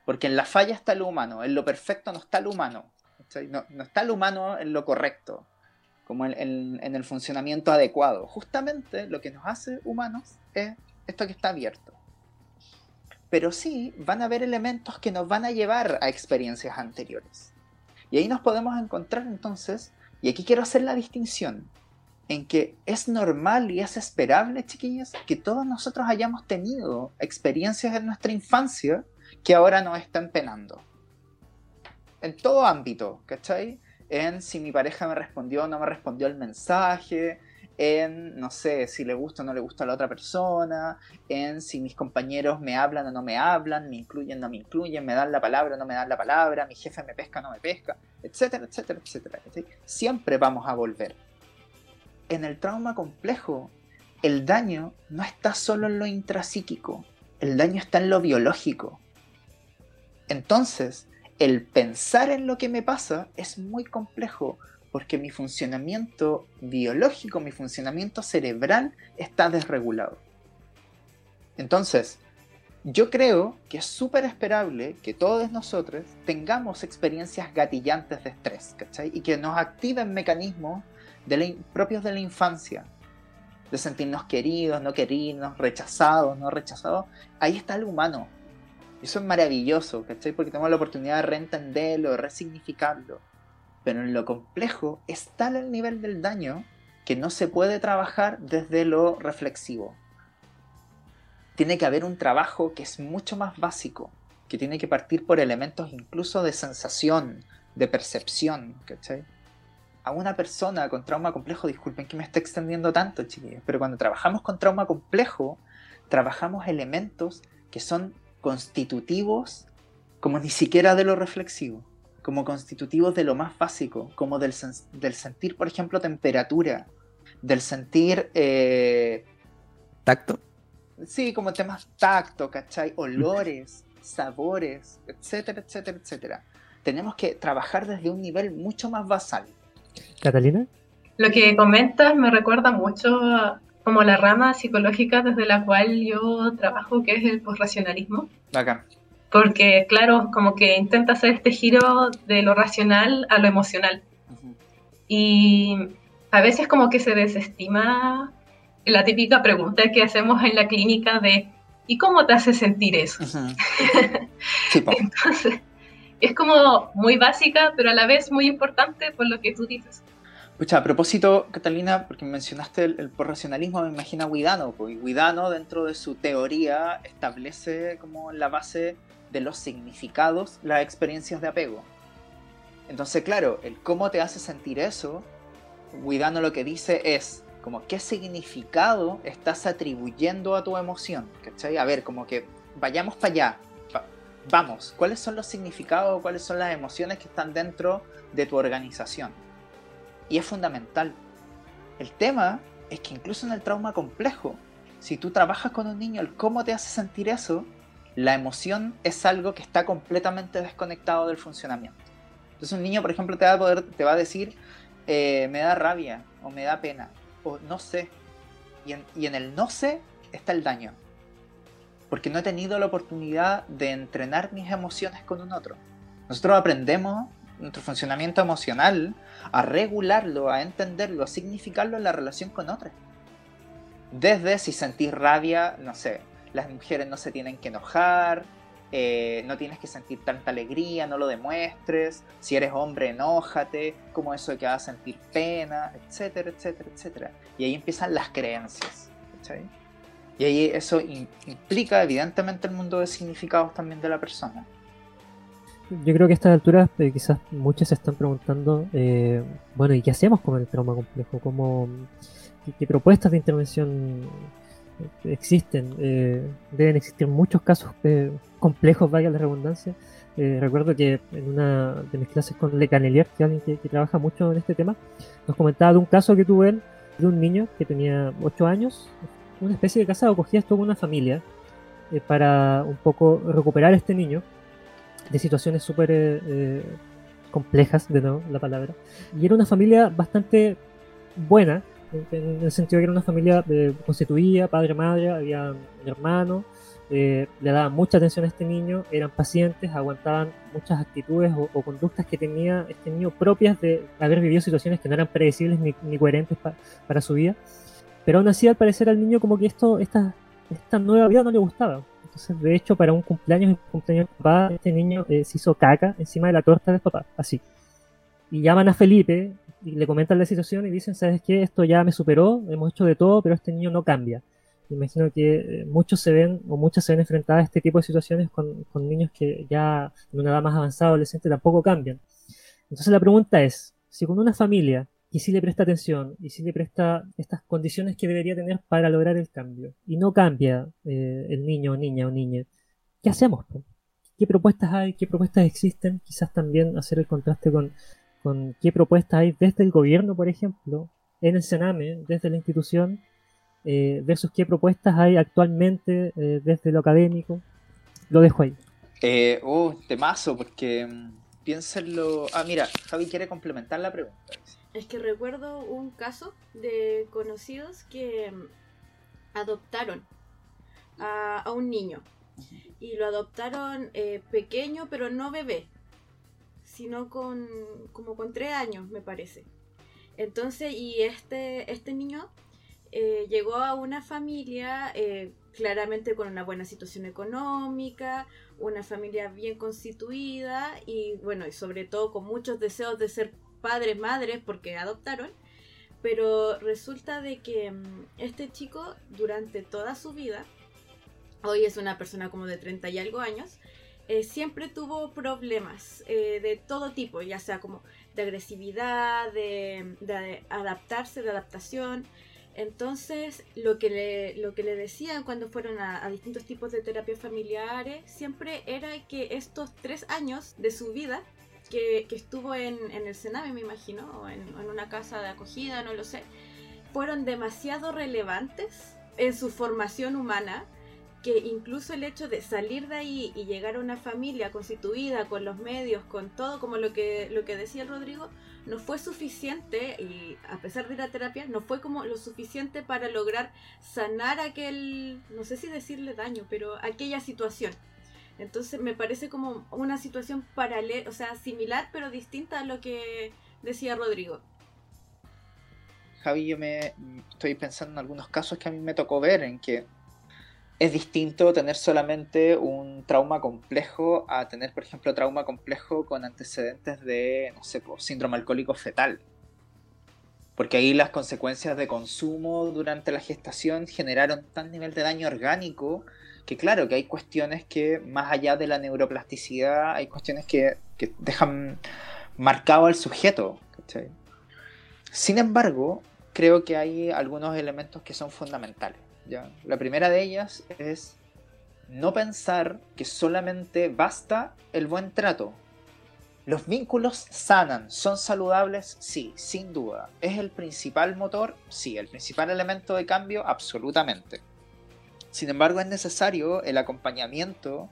porque en la falla está lo humano, en lo perfecto no está lo humano. No, está el humano en lo correcto, como en, en el funcionamiento adecuado. Justamente lo que nos hace humanos es esto que está abierto. Pero sí van a haber elementos que nos van a llevar a experiencias anteriores. Y ahí nos podemos encontrar entonces, y aquí quiero hacer la distinción, en que es normal y es esperable, chiquillos, que todos nosotros hayamos tenido experiencias en nuestra infancia que ahora nos están penando. En todo ámbito, ¿cachai? En si mi pareja me respondió o no me respondió el mensaje, en, no sé, si le gusta o no le gusta a la otra persona, en si mis compañeros me hablan o no me hablan, me incluyen o no me incluyen, me dan la palabra o no me dan la palabra, mi jefe me pesca o no me pesca, etcétera, etcétera, etcétera. Siempre vamos a volver. En el trauma complejo, el daño no está solo en lo intrapsíquico, el daño está en lo biológico. Entonces, el pensar en lo que me pasa es muy complejo porque mi funcionamiento biológico, mi funcionamiento cerebral está desregulado. Entonces, yo creo que es súper esperable que todos nosotros tengamos experiencias gatillantes de estrés. Y que nos activen mecanismos propios de la infancia, de sentirnos queridos, no queridos, rechazados, no rechazados. Ahí está el humano. Eso es maravilloso, ¿cachai? Porque tenemos la oportunidad de reentenderlo, de resignificarlo. Pero en lo complejo es tal el nivel del daño que no se puede trabajar desde lo reflexivo. Tiene que haber un trabajo que es mucho más básico, que tiene que partir por elementos incluso de sensación, de percepción, ¿cachai? A una persona con trauma complejo, disculpen que me esté extendiendo tanto, chiquillos, pero cuando trabajamos con trauma complejo, trabajamos elementos que son constitutivos como ni siquiera de lo reflexivo como constitutivos de lo más básico, como del, del sentir, por ejemplo, temperatura, del sentir... Eh, ¿Tacto? Sí, como temas tacto, ¿cachai? Olores, sabores, etcétera, etcétera, etcétera. Tenemos que trabajar desde un nivel mucho más basal. Catalina. Lo que comentas me recuerda mucho como la rama psicológica desde la cual yo trabajo, que es el posracionalismo. Acá porque claro, como que intenta hacer este giro de lo racional a lo emocional. Y a veces como que se desestima la típica pregunta que hacemos en la clínica de ¿y cómo te hace sentir eso? <laughs> Entonces, es como muy básica, pero a la vez muy importante por lo que tú dices. Pucha, a propósito, Catalina, porque mencionaste el, por racionalismo, me imagino a Guidano, porque Guidano dentro de su teoría establece como la base de los significados las experiencias de apego. Entonces, claro, el cómo te hace sentir eso, Guidano lo que dice es como qué significado estás atribuyendo a tu emoción, ¿cachai? A ver, como que vayamos para allá, vamos, ¿cuáles son los significados, cuáles son las emociones que están dentro de tu organización? Y es fundamental. El tema es que incluso en el trauma complejo, si tú trabajas con un niño, el cómo te hace sentir eso, la emoción es algo que está completamente desconectado del funcionamiento. Entonces un niño, por ejemplo, te va a, poder, te va a decir, eh, me da rabia, o me da pena, o no sé. Y en, y en el no sé está el daño. Porque no he tenido la oportunidad de entrenar mis emociones con un otro. Nosotros aprendemos nuestro funcionamiento emocional a regularlo, a entenderlo, a significarlo en la relación con otros. Desde si sentís rabia, no sé, las mujeres no se tienen que enojar, eh, no tienes que sentir tanta alegría, no lo demuestres, si eres hombre, enójate, como eso de que vas a sentir pena, etcétera, etcétera, etcétera. Y ahí empiezan las creencias. Y ahí eso implica evidentemente el mundo de significados también de la persona. Yo creo que a estas alturas eh, quizás muchos se están preguntando, eh, bueno, ¿y qué hacemos con el trauma complejo? ¿Cómo, qué propuestas de intervención existen, eh, deben existir muchos casos eh, complejos, vaya la redundancia. Eh, recuerdo que en una de mis clases con Le Canelier, que es alguien que, trabaja mucho en este tema, nos comentaba de un caso que tuve él, de un niño que tenía 8 años, una especie de casa acogida estuvo una familia para un poco recuperar a este niño de situaciones súper complejas, de nuevo la palabra. Y era una familia bastante buena, en el sentido de que era una familia eh, constituida, padre, madre, había un hermano, eh, le daban mucha atención a este niño, eran pacientes, aguantaban muchas actitudes o, conductas que tenía este niño propias de haber vivido situaciones que no eran predecibles ni, coherentes para su vida. Pero aún así, al parecer, al niño como que esto, esta, esta nueva vida no le gustaba. Entonces, de hecho, para un cumpleaños, el cumpleaños de papá, este niño eh, se hizo caca encima de la torta del papá, así. Y llaman a Felipe y le comentan la situación y dicen, ¿sabes qué? Esto ya me superó, hemos hecho de todo, pero este niño no cambia. Imagino que eh, muchos se ven o muchas se ven enfrentadas a este tipo de situaciones con, con niños que ya en una edad más avanzada, adolescente, tampoco cambian. Entonces la pregunta es, si con una familia y si le presta atención y si le presta estas condiciones que debería tener para lograr el cambio y no cambia eh, el niño o niña o niña, ¿qué hacemos? ¿Qué propuestas hay? ¿Qué propuestas existen? Quizás también hacer el contraste con, con qué propuestas hay desde el gobierno, por ejemplo, en el Sename, desde la institución, eh, versus qué propuestas hay actualmente eh, desde lo académico. Lo dejo ahí. Eh, oh, temazo, porque mm, piénsenlo. Ah, mira, Javi quiere complementar la pregunta. Es que recuerdo un caso de conocidos que mm, adoptaron a, un niño. Y lo adoptaron eh, pequeño pero no bebé sino con como con tres años me parece. Entonces y este este niño eh, llegó a una familia eh, claramente con una buena situación económica una familia bien constituida y bueno y sobre todo con muchos deseos de ser padres, madres, porque adoptaron. Pero resulta de que mm, este chico durante toda su vida, hoy es una persona como de 30 y algo años, eh, siempre tuvo problemas eh, de todo tipo, ya sea como de agresividad, de, adaptarse, de adaptación. Entonces, lo que le, lo que le decían cuando fueron a, a, distintos tipos de terapias familiares siempre era que estos tres años de su vida que, estuvo en, el Sename, me imagino, o en, una casa de acogida, no lo sé, fueron demasiado relevantes en su formación humana que incluso el hecho de salir de ahí y llegar a una familia constituida con los medios, con todo, como lo que, lo que decía Rodrigo, no fue suficiente, y a pesar de la terapia, no fue como lo suficiente para lograr sanar aquel, no sé si decirle daño, pero aquella situación. Entonces me parece como una situación paralela, o sea, similar pero distinta a lo que decía Rodrigo. Javi, yo me estoy pensando en algunos casos que a mí me tocó ver en que es distinto tener solamente un trauma complejo a tener, por ejemplo, trauma complejo con antecedentes de, no sé, síndrome alcohólico fetal. Porque ahí las consecuencias de consumo durante la gestación generaron tan nivel de daño orgánico que claro, que hay cuestiones que más allá de la neuroplasticidad, hay cuestiones que, dejan marcado al sujeto. Sin embargo, creo que hay algunos elementos que son fundamentales. ¿ya? La primera de ellas es no pensar que solamente basta el buen trato. Los vínculos sanan, son saludables, sí, sin duda. ¿Es el principal motor? Sí, el principal elemento de cambio, absolutamente. Sin embargo, es necesario el acompañamiento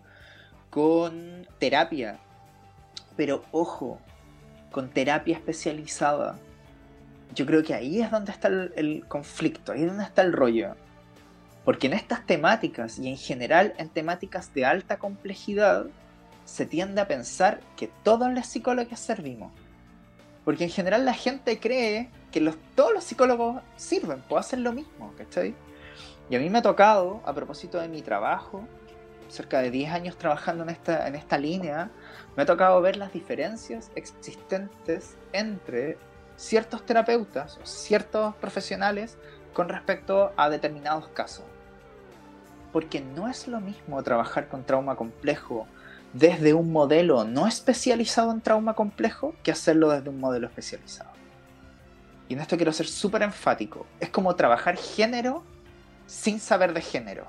con terapia. Pero ojo, con terapia especializada. Yo creo que ahí es donde está el, conflicto, ahí es donde está el rollo. Porque en estas temáticas y en general en temáticas de alta complejidad, se tiende a pensar que todos los psicólogos servimos. Porque en general la gente cree que todos los psicólogos sirven, pueden hacer lo mismo, ¿cachai? Y a mí me ha tocado, a propósito de mi trabajo, cerca de 10 años trabajando en esta, en esta línea, me ha tocado ver las diferencias existentes entre ciertos terapeutas o ciertos profesionales con respecto a determinados casos. Porque no es lo mismo trabajar con trauma complejo desde un modelo no especializado en trauma complejo que hacerlo desde un modelo especializado. Y en esto quiero ser súper enfático. Es como trabajar género sin saber de género.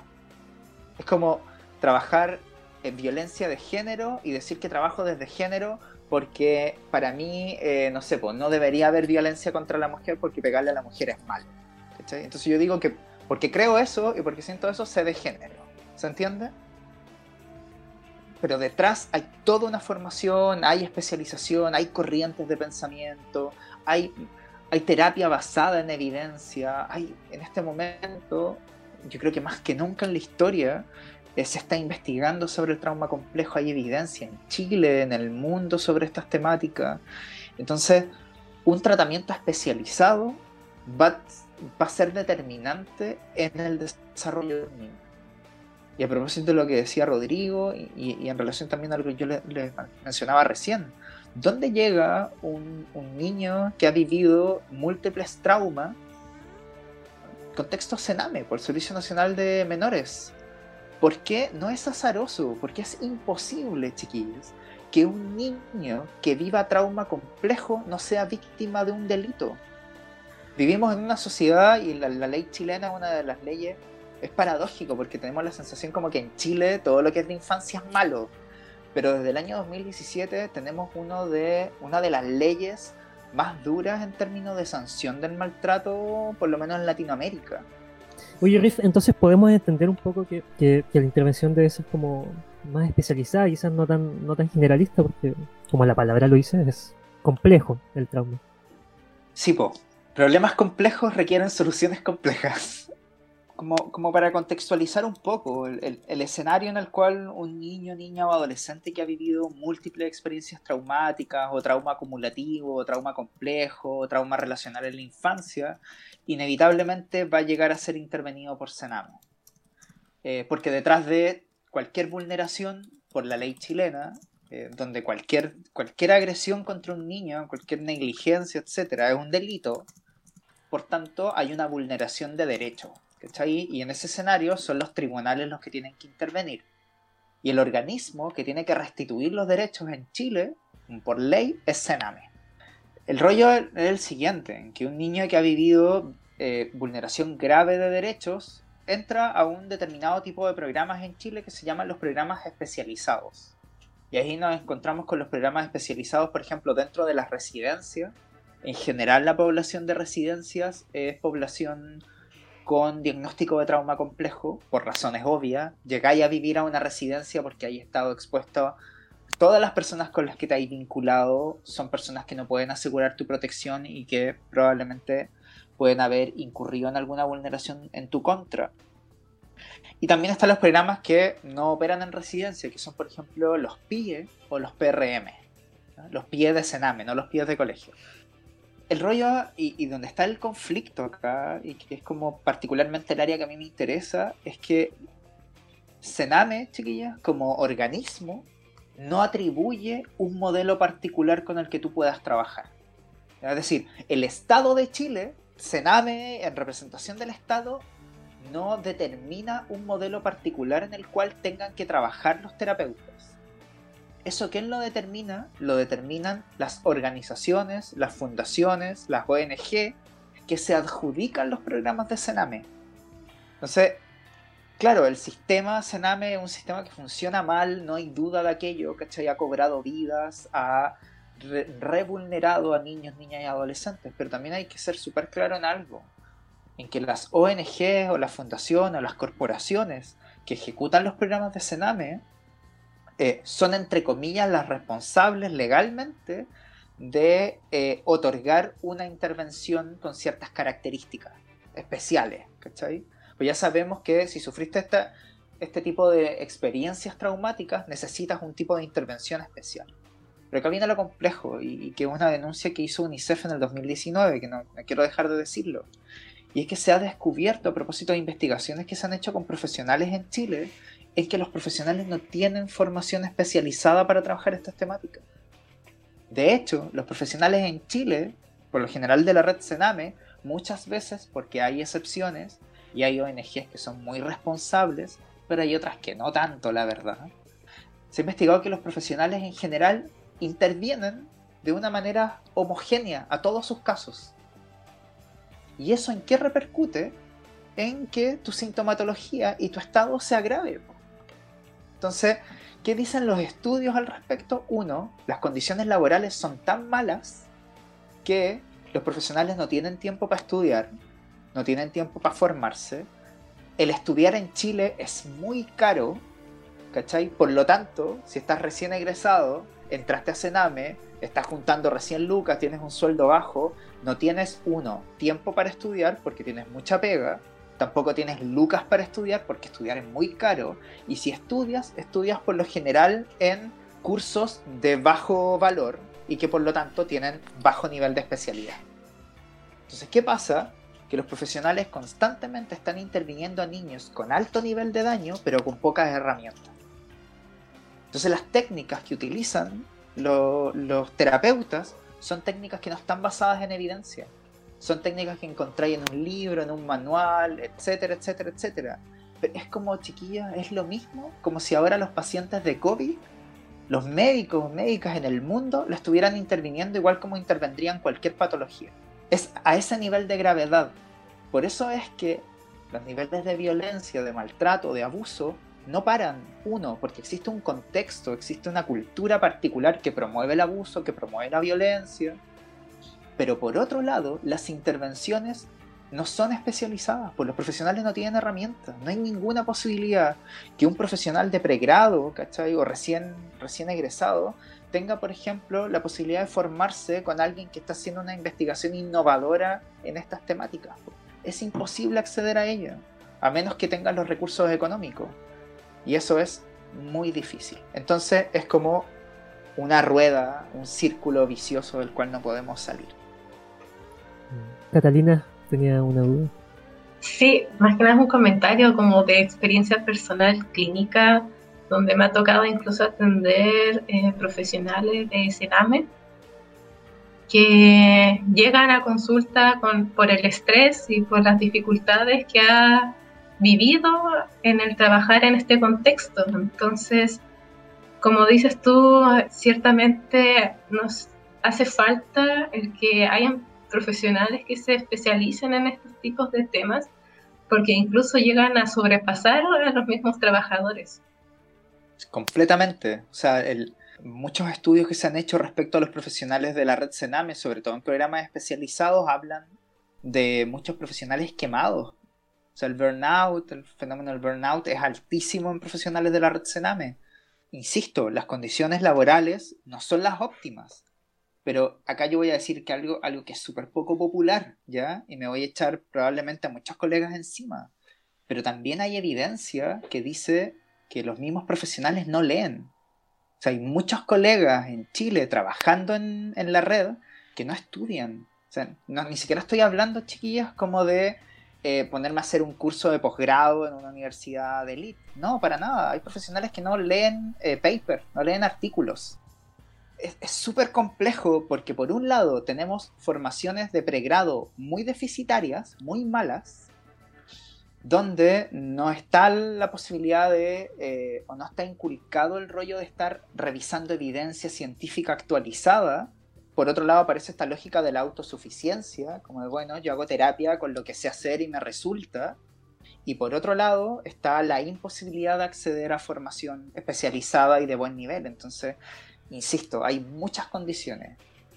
Es como trabajar en violencia de género y decir que trabajo desde género porque para mí, eh, no sé, pues, no debería haber violencia contra la mujer porque pegarle a la mujer es mal. Entonces yo digo que porque creo eso y porque siento eso, sé de género. ¿Se entiende? Pero detrás hay toda una formación, hay especialización, hay corrientes de pensamiento, hay, hay terapia basada en evidencia, hay en este momento yo creo que más que nunca en la historia, eh, se está investigando sobre el trauma complejo, hay evidencia en Chile, en el mundo sobre estas temáticas. Entonces, un tratamiento especializado va, a ser determinante en el desarrollo del niño. Y a propósito de lo que decía Rodrigo, y, en relación también a lo que yo le, mencionaba recién, ¿dónde llega un, niño que ha vivido múltiples traumas? Contexto Sename, por el Servicio Nacional de Menores. ¿Por qué no es azaroso? Porque es imposible, chiquillos, que un niño que viva trauma complejo no sea víctima de un delito. Vivimos en una sociedad y la, la ley chilena una de las leyes es paradójico porque tenemos la sensación como que en Chile todo lo que es de infancia es malo. Pero desde el año 2017 tenemos uno de, una de las leyes más duras en términos de sanción del maltrato, por lo menos en Latinoamérica. Oye, Riff, entonces podemos entender un poco que, que, la intervención debe ser como más especializada, quizás no tan, no tan generalista, porque como la palabra lo dice, es complejo el trauma. Sí, po. Problemas complejos requieren soluciones complejas como, para contextualizar un poco el, escenario en el cual un niño, niña o adolescente que ha vivido múltiples experiencias traumáticas o trauma acumulativo o trauma complejo o trauma relacional en la infancia, inevitablemente va a llegar a ser intervenido por Senamo. Eh, porque detrás de cualquier vulneración por la ley chilena, eh, donde cualquier, cualquier agresión contra un niño, cualquier negligencia, etcétera, es un delito, por tanto hay una vulneración de derecho y en ese escenario son los tribunales los que tienen que intervenir. Y el organismo que tiene que restituir los derechos en Chile, por ley, es Sename. El rollo es el siguiente, en que un niño que ha vivido eh, vulneración grave de derechos entra a un determinado tipo de programas en Chile que se llaman los programas especializados. Y ahí nos encontramos con los programas especializados, por ejemplo, dentro de las residencias. En general la población de residencias es población con diagnóstico de trauma complejo, por razones obvias, llegáis a vivir a una residencia porque hay estado expuesto. Todas las personas con las que te hay vinculado son personas que no pueden asegurar tu protección y que probablemente pueden haber incurrido en alguna vulneración en tu contra. Y también están los programas que no operan en residencia, que son por ejemplo los PIE o los PRM, los PIE de Sename, no los PIE de colegio el rollo y, donde está el conflicto acá, y que es como particularmente el área que a mí me interesa, es que Sename, chiquillas, como organismo, no atribuye un modelo particular con el que tú puedas trabajar. Es decir, el Estado de Chile, Sename, en representación del Estado, no determina un modelo particular en el cual tengan que trabajar los terapeutas. ¿Eso quién lo determina? Lo determinan las organizaciones, las fundaciones, las ONG que se adjudican los programas de Sename. Entonces, claro, el sistema Sename es un sistema que funciona mal, no hay duda de aquello, ¿cachai? Ha cobrado vidas, ha revulnerado a niños, niñas y adolescentes, pero también hay que ser súper claro en algo, en que las ONG o las fundaciones o las corporaciones que ejecutan los programas de Sename eh, son entre comillas las responsables legalmente de eh, otorgar una intervención con ciertas características especiales, ¿cachai? Pues ya sabemos que si sufriste esta, este tipo de experiencias traumáticas necesitas un tipo de intervención especial. Pero acá viene lo complejo y, que es una denuncia que hizo UNICEF en el 2019, que no, no quiero dejar de decirlo. Y es que se ha descubierto a propósito de investigaciones que se han hecho con profesionales en Chile es que los profesionales no tienen formación especializada para trabajar estas temáticas. De hecho, los profesionales en Chile, por lo general de la red Sename, muchas veces, porque hay excepciones y hay ONGs que son muy responsables, pero hay otras que no tanto, la verdad, se ha investigado que los profesionales en general intervienen de una manera homogénea a todos sus casos. ¿Y eso en qué repercute? En que tu sintomatología y tu estado se agrave. Entonces, ¿qué dicen los estudios al respecto? Uno, las condiciones laborales son tan malas que los profesionales no tienen tiempo para estudiar, no tienen tiempo para formarse. El estudiar en Chile es muy caro, ¿cachai? Por lo tanto, si estás recién egresado, entraste a Sename, estás juntando recién lucas, tienes un sueldo bajo, no tienes, uno, tiempo para estudiar porque tienes mucha pega, tampoco tienes lucas para estudiar porque estudiar es muy caro y si estudias, estudias por lo general en cursos de bajo valor y que por lo tanto tienen bajo nivel de especialidad. Entonces, ¿qué pasa? Que los profesionales constantemente están interviniendo a niños con alto nivel de daño pero con pocas herramientas. Entonces las técnicas que utilizan los terapeutas son técnicas que no están basadas en evidencia son técnicas que encontráis en un libro, en un manual, etcétera, etcétera, etcétera. Pero es como, chiquillos, es lo mismo como si ahora los pacientes de COVID, los médicos, médicas en el mundo, lo estuvieran interviniendo igual como intervendrían cualquier patología. Es a ese nivel de gravedad. Por eso es que los niveles de violencia, de maltrato, de abuso, no paran. Uno, porque existe un contexto, existe una cultura particular que promueve el abuso, que promueve la violencia pero por otro lado, las intervenciones no son especializadas, pues los profesionales no tienen herramientas, no hay ninguna posibilidad que un profesional de pregrado, ¿cachai? O recién, recién egresado, tenga, por ejemplo, la posibilidad de formarse con alguien que está haciendo una investigación innovadora en estas temáticas. Es imposible acceder a ello, a menos que tengan los recursos económicos. Y eso es muy difícil. Entonces es como una rueda, un círculo vicioso del cual no podemos salir. Catalina tenía una duda. Sí, más que nada es un comentario como de experiencia personal clínica, donde me ha tocado incluso atender eh, profesionales de Sename que llegan a consulta con, por el estrés y por las dificultades que ha vivido en el trabajar en este contexto. Entonces, como dices tú, ciertamente nos hace falta el que hayan profesionales que se especialicen en estos tipos de temas, porque incluso llegan a sobrepasar a los mismos trabajadores. Completamente. O sea, muchos estudios que se han hecho respecto a los profesionales de la red Sename, sobre todo en programas especializados, hablan de muchos profesionales quemados. O sea, el burnout, el fenómeno del burnout es altísimo en profesionales de la red Sename. Insisto, las condiciones laborales no son las óptimas. Pero acá yo voy a decir que algo, algo que es súper poco popular, ¿ya? Y me voy a echar probablemente a muchos colegas encima. Pero también hay evidencia que dice que los mismos profesionales no leen. O sea, hay muchos colegas en Chile trabajando en, en la red que no estudian. O sea, no, ni siquiera estoy hablando, chiquillas, como de eh, ponerme a hacer un curso de posgrado en una universidad de elite. No, para nada. Hay profesionales que no leen eh, paper, no leen artículos es súper complejo porque por un lado tenemos formaciones de pregrado muy deficitarias, muy malas, donde no está la posibilidad de, eh, o no está inculcado el rollo de estar revisando evidencia científica actualizada. Por otro lado aparece esta lógica de la autosuficiencia, como de, bueno, yo hago terapia con lo que sé hacer y me resulta. Y por otro lado está la imposibilidad de acceder a formación especializada y de buen nivel. Entonces, insisto, hay muchas condiciones.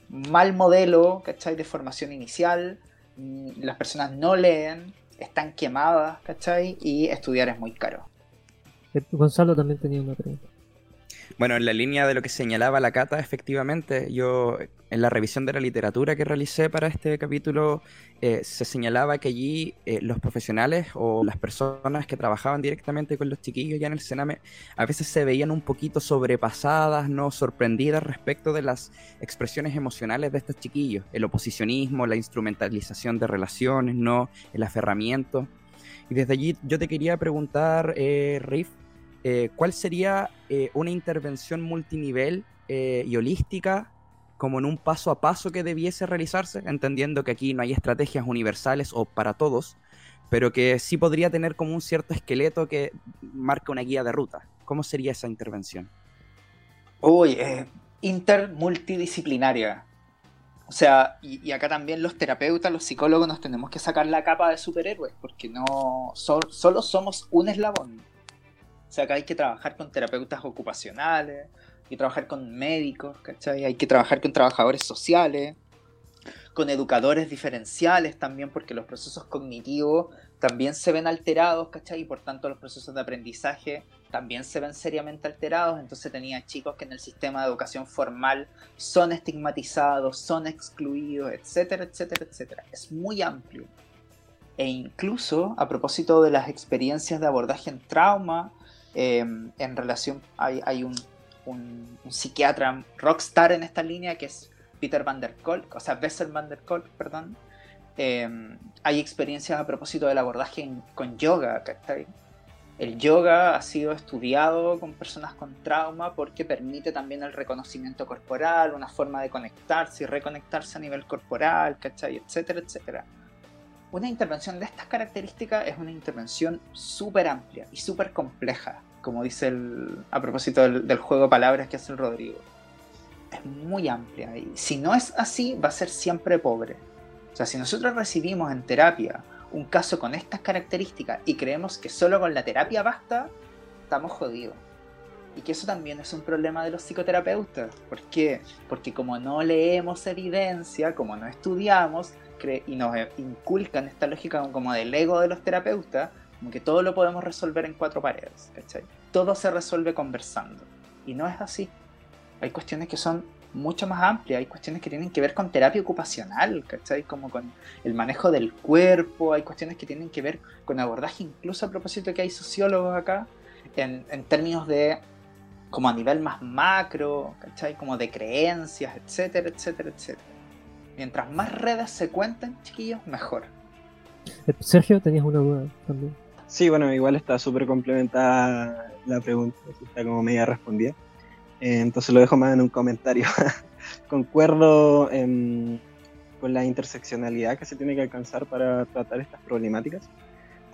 Mal modelo, ¿cachai? De formación inicial, mm, las personas no leen, están quemadas, ¿cachai? Y estudiar es muy caro. Eh, Gonzalo también tenía una pregunta. Bueno, en la línea de lo que señalaba la Cata, efectivamente, yo en la revisión de la literatura que realicé para este capítulo, eh, se señalaba que allí eh, los profesionales o las personas que trabajaban directamente con los chiquillos ya en el Sename a veces se veían un poquito sobrepasadas, no sorprendidas respecto de las expresiones emocionales de estos chiquillos, el oposicionismo, la instrumentalización de relaciones, no el aferramiento. Y desde allí yo te quería preguntar, eh, Riff, eh, ¿cuál sería eh, una intervención multinivel eh, y holística como en un paso a paso que debiese realizarse, entendiendo que aquí no hay estrategias universales o para todos, pero que sí podría tener como un cierto esqueleto que marca una guía de ruta. ¿Cómo sería esa intervención? Uy, intermultidisciplinaria. O sea, y, acá también los terapeutas, los psicólogos nos tenemos que sacar la capa de superhéroes, porque no solo somos un eslabón sea, que hay que trabajar con terapeutas ocupacionales, hay que trabajar con médicos, ¿cachai? Hay que trabajar con trabajadores sociales, con educadores diferenciales también, porque los procesos cognitivos también se ven alterados, ¿cachai? Y por tanto los procesos de aprendizaje también se ven seriamente alterados. Entonces tenía chicos que en el sistema de educación formal son estigmatizados, son excluidos, etcétera, etcétera, etcétera. Es muy amplio. e incluso a propósito de las experiencias de abordaje en trauma, em, en relación, hay, un, un, psiquiatra rockstar en esta línea que es Peter van der Kolk, o sea, Bessel van der Kolk, perdón. Em, hay experiencias a propósito del abordaje con yoga, ¿cachai? El yoga ha sido estudiado con personas con trauma porque permite también el reconocimiento corporal, una forma de conectarse y reconectarse a nivel corporal, ¿cachai? Etcétera, etcétera. Una intervención de estas características es una intervención súper amplia y súper compleja, como dice a propósito del, del juego de palabras que hace el Rodrigo. Es muy amplia y si no es así, va a ser siempre pobre. O sea, si nosotros recibimos en terapia un caso con estas características y creemos que solo con la terapia basta, estamos jodidos. Y que eso también es un problema de los psicoterapeutas. ¿Por qué? Porque como no leemos evidencia, como no estudiamos, y nos inculcan esta lógica como del ego de los terapeutas, como que todo lo podemos resolver en cuatro paredes. ¿cachai? Todo se resuelve conversando. Y no es así. Hay cuestiones que son mucho más amplia. Hay cuestiones que tienen que ver con terapia ocupacional, ¿cachai? Como con el manejo del cuerpo, hay cuestiones que tienen que ver con abordaje, incluso a propósito que hay sociólogos acá, en, términos de como a nivel más macro, ¿cachai? Como de creencias, etcétera, etcétera, etcétera. Mientras más redes se cuenten, chiquillos, mejor. Eh, Sergio, tenías una duda también. Sí, bueno, igual está súper complementada la pregunta, está como media respondida. Eh, entonces lo dejo más en un comentario. <laughs> Concuerdo con la interseccionalidad que se tiene que alcanzar para tratar estas problemáticas.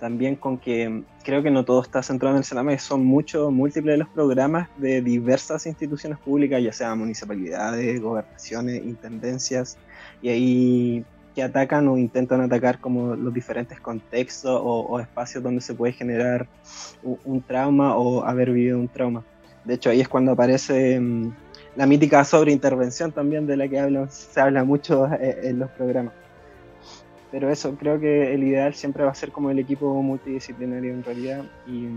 También con que creo que no todo está centrado en el Sename, son muchos, múltiples los programas de diversas instituciones públicas, ya sea municipalidades, gobernaciones, intendencias, y ahí que atacan o intentan atacar como los diferentes contextos o, espacios donde se puede generar un, trauma o haber vivido un trauma. De hecho, ahí es cuando aparece mm, la mítica sobreintervención también de la que se habla mucho eh, en los programas. Pero eso, creo que el ideal siempre va a ser como el equipo multidisciplinario en realidad y,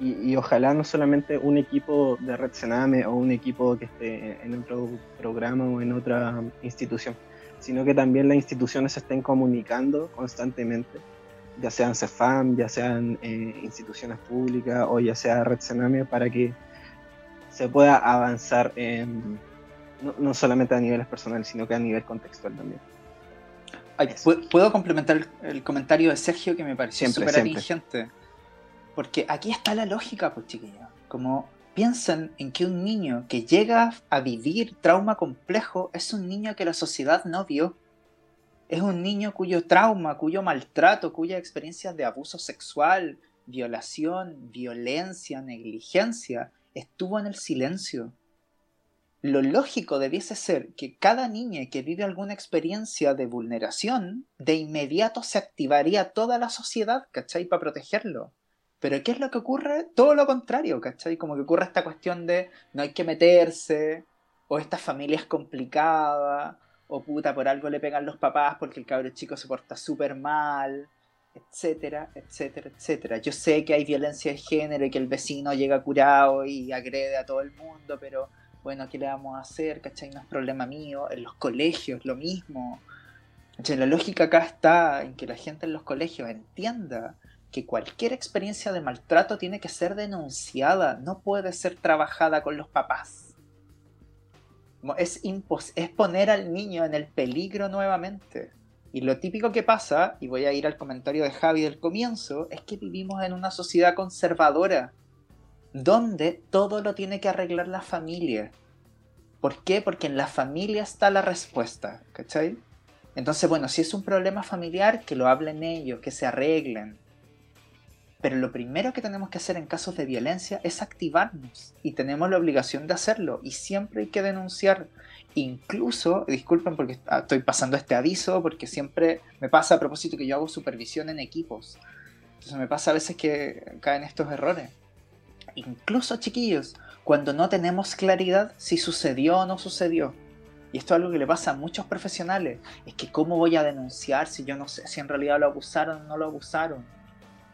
y, ojalá no solamente un equipo de Red Sename o un equipo que esté en otro programa o en otra institución, sino que también las instituciones se estén comunicando constantemente ya sean CEFAM, ya sean eh, instituciones públicas o ya sea Red Sename, para que se pueda avanzar en, no, solamente a niveles personales, sino que a nivel contextual también. ¿Puedo complementar el, comentario de Sergio que me pareció súper atingente? Porque aquí está la lógica, pues chiquillos. Como piensan en que un niño que llega a vivir trauma complejo es un niño que la sociedad no vio es un niño cuyo trauma, cuyo maltrato, cuya experiencia de abuso sexual, violación, violencia, negligencia, estuvo en el silencio. Lo lógico debiese ser que cada niña que vive alguna experiencia de vulneración, de inmediato se activaría toda la sociedad, ¿cachai? Para protegerlo. Pero ¿qué es lo que ocurre? Todo lo contrario, ¿cachai? Como que ocurre esta cuestión de no hay que meterse, o esta familia es complicada, o puta, por algo le pegan los papás porque el cabro chico se porta súper mal, etcétera, etcétera, etcétera. Yo sé que hay violencia de género y que el vecino llega curado y agrede a todo el mundo, pero bueno, ¿qué le vamos a hacer? ¿Cachai? No es problema mío. En los colegios, lo mismo. La lógica acá está en que la gente en los colegios entienda que cualquier experiencia de maltrato tiene que ser denunciada, no puede ser trabajada con los papás es, es poner al niño en el peligro nuevamente. Y lo típico que pasa, y voy a ir al comentario de Javi del comienzo, es que vivimos en una sociedad conservadora, donde todo lo tiene que arreglar la familia. ¿Por qué? Porque en la familia está la respuesta, ¿cachai? Entonces, bueno, si es un problema familiar, que lo hablen ellos, que se arreglen. Pero lo primero que tenemos que hacer en casos de violencia es activarnos y tenemos la obligación de hacerlo y siempre hay que denunciar. Incluso, disculpen porque estoy pasando este aviso porque siempre me pasa a propósito que yo hago supervisión en equipos. Entonces me pasa a veces que caen estos errores. Incluso chiquillos, cuando no tenemos claridad si sucedió o no sucedió. Y esto es algo que le pasa a muchos profesionales. Es que cómo voy a denunciar si yo no sé si en realidad lo abusaron o no lo abusaron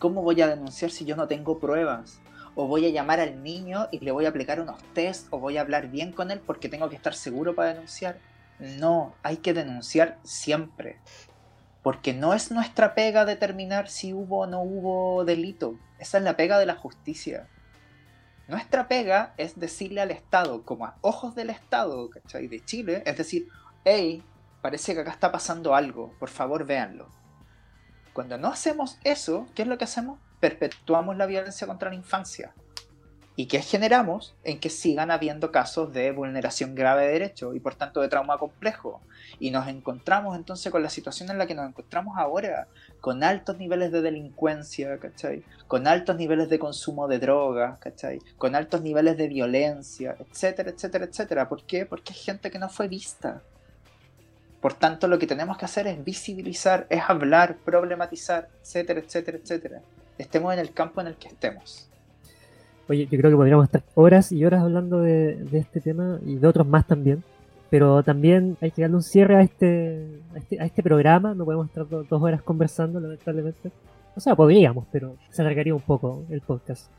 ¿Cómo voy a denunciar si yo no tengo pruebas? O voy a llamar al niño y le voy a aplicar unos test o voy a hablar bien con él porque tengo que estar seguro para denunciar. No, hay que denunciar siempre. porque no es nuestra pega determinar si hubo o no hubo delito. Esa es la pega de la justicia. Nuestra pega es decirle al Estado, como a ojos del Estado, ¿cachai? De Chile, es decir, hey, parece que acá está pasando algo, por favor véanlo. Cuando no hacemos eso, ¿qué es lo que hacemos? Perpetuamos la violencia contra la infancia. ¿Y qué generamos? En que sigan habiendo casos de vulneración grave de derechos y por tanto de trauma complejo. Y nos encontramos entonces con la situación en la que nos encontramos ahora, con altos niveles de delincuencia, ¿cachai? Con altos niveles de consumo de drogas, ¿cachai? Con altos niveles de violencia, etcétera, etcétera, etcétera. ¿Por qué? Porque es gente que no fue vista. Por tanto, lo que tenemos que hacer es visibilizar, es hablar, problematizar, etcétera, etcétera, etcétera. Estemos en el campo en el que estemos. Oye, yo creo que podríamos estar horas y horas hablando de, este tema y de otros más también. Pero también hay que darle un cierre a este, a este, este programa. No podemos estar dos horas conversando, lamentablemente. O sea, podríamos, pero se alargaría un poco el podcast.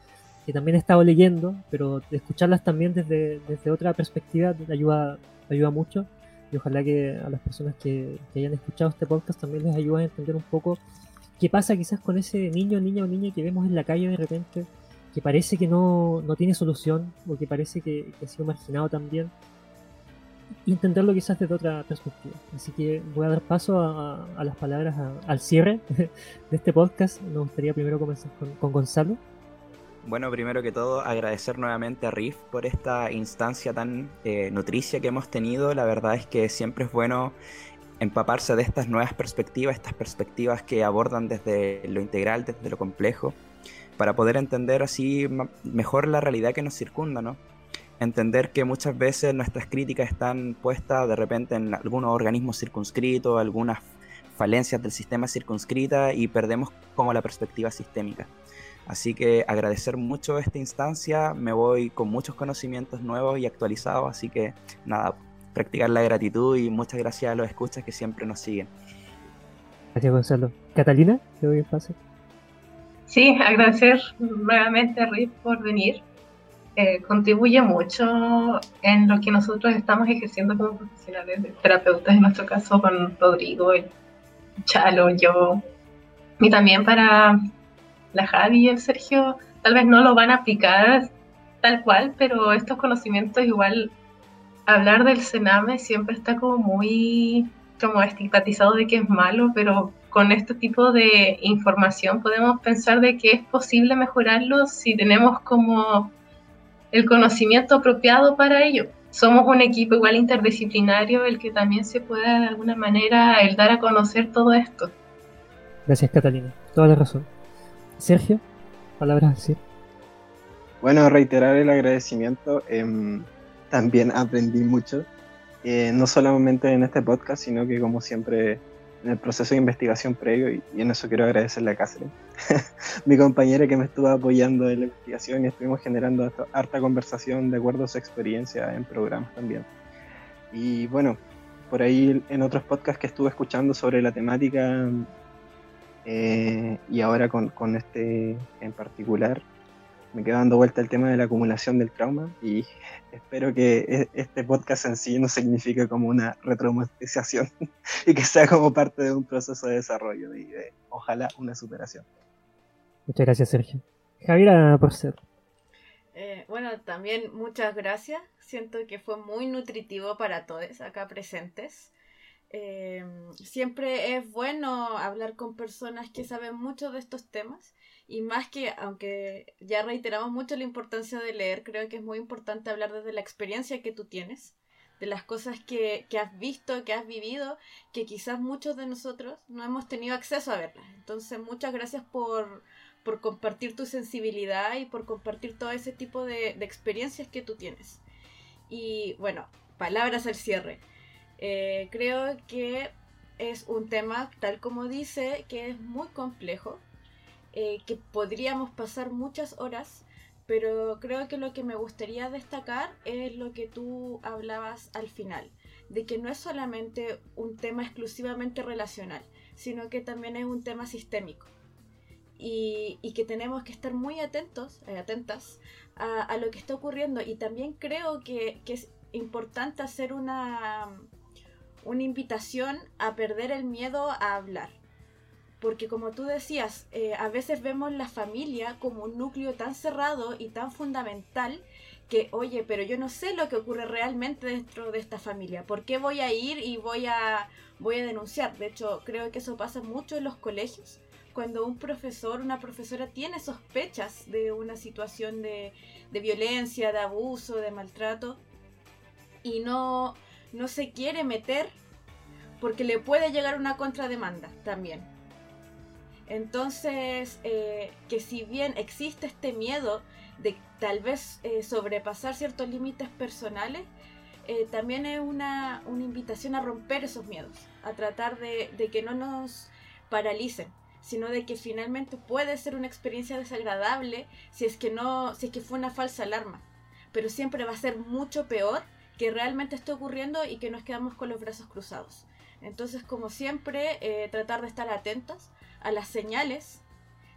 Que también he estado leyendo, pero escucharlas también desde, desde otra perspectiva ayuda, ayuda mucho. Y ojalá que a las personas que, que hayan escuchado este podcast también les ayude a entender un poco qué pasa quizás con ese niño, niña o niña que vemos en la calle de repente que parece que no, tiene solución o que parece que, ha sido marginado también, intentarlo quizás desde otra perspectiva. Así que voy a dar paso a, las palabras al cierre <laughs> de este podcast. Me gustaría primero comenzar con, Gonzalo. Bueno, primero que todo, agradecer nuevamente a Riff por esta instancia tan eh, nutricia que hemos tenido. La verdad es que siempre es bueno empaparse de estas nuevas perspectivas, estas perspectivas que abordan desde lo integral, desde lo complejo para poder entender así mejor la realidad que nos circunda, ¿no? Entender que muchas veces nuestras críticas están puestas de repente en algunos organismos circunscritos, algunas falencias del sistema circunscrita y perdemos como la perspectiva sistémica. Así que agradecer mucho esta instancia, me voy con muchos conocimientos nuevos y actualizados, así que nada, practicar la gratitud y muchas gracias a los escuchas que siempre nos siguen. Gracias Gonzalo. Catalina, te doy el pase. Sí, agradecer nuevamente a Rick por venir. Eh, contribuye mucho en lo que nosotros estamos ejerciendo como profesionales de terapeutas, en nuestro caso con Rodrigo, el Chalo, yo, y también para la Javi y el Sergio, tal vez no lo van a aplicar tal cual, pero estos conocimientos igual, hablar del Sename siempre está como muy como estigmatizado de que es malo, pero con este tipo de información podemos pensar de que es posible mejorarlo si tenemos como el conocimiento apropiado para ello. Somos un equipo igual interdisciplinario el que también se pueda de alguna manera el dar a conocer todo esto. Gracias Catalina, toda la razón. Sergio, palabras así. Bueno, reiterar el agradecimiento. Em, también aprendí mucho, eh, no solamente en este podcast, sino que como siempre en el proceso de investigación previo y, en eso quiero agradecerle a Cáceres, <laughs> mi compañera que me estuvo apoyando en la investigación y estuvimos generando harta conversación de acuerdo a su experiencia en programas también. Y bueno, por ahí en otros podcasts que estuve escuchando sobre la temática eh, y ahora con, con este en particular, me quedo dando vuelta el tema de la acumulación del trauma y <laughs> espero que e-, este podcast en sí no signifique como una retraumatización <laughs> y que sea como parte de un proceso de desarrollo y de ojalá una superación. Muchas gracias, Sergio. Javier, por ser. Eh, bueno, también muchas gracias. Siento que fue muy nutritivo para todos acá presentes. Eh, siempre es bueno hablar con personas que saben mucho de estos temas y más que, aunque ya reiteramos mucho la importancia de leer, creo que es muy importante hablar desde la experiencia que tú tienes, de las cosas que, has visto, que has vivido, que quizás muchos de nosotros no hemos tenido acceso a verlas. Entonces, muchas gracias por, compartir tu sensibilidad y por compartir todo ese tipo de, experiencias que tú tienes. Y bueno, palabras al cierre. Eh, creo que es un tema, tal como dice, que es muy complejo, eh, que podríamos pasar muchas horas, pero creo que lo que me gustaría destacar es lo que tú hablabas al final, de que no es solamente un tema exclusivamente relacional, sino que también es un tema sistémico. Y, que tenemos que estar muy atentos, eh, atentas a, lo que está ocurriendo. Y también creo que, que es importante hacer una, una invitación a perder el miedo a hablar. Porque como tú decías, eh, a veces vemos la familia como un núcleo tan cerrado y tan fundamental que, oye, pero yo no sé lo que ocurre realmente dentro de esta familia. ¿Por qué voy a ir y voy a, voy a denunciar? De hecho, creo que eso pasa mucho en los colegios. Cuando un profesor, una profesora tiene sospechas de una situación de, de violencia, de abuso, de maltrato, y no, no se quiere meter porque le puede llegar una contrademanda también. Entonces, eh, que si bien existe este miedo de tal vez eh, sobrepasar ciertos límites personales, eh, también es una, invitación a romper esos miedos, a tratar de, de, que no nos paralicen, sino de que finalmente puede ser una experiencia desagradable si es que no, si es que fue una falsa alarma, pero siempre va a ser mucho peor que realmente esté ocurriendo y que nos quedamos con los brazos cruzados. Entonces, como siempre, tratar de estar atentos a las señales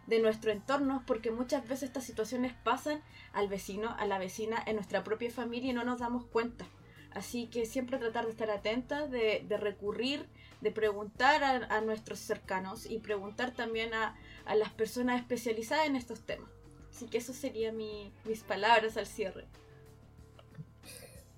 de nuestro entorno, porque muchas veces estas situaciones pasan al vecino, a la vecina, en nuestra propia familia y no nos damos cuenta. Así que siempre tratar de estar atentas, de, recurrir, de preguntar a, nuestros cercanos y preguntar también a, las personas especializadas en estos temas. Así que eso serían mis palabras al cierre.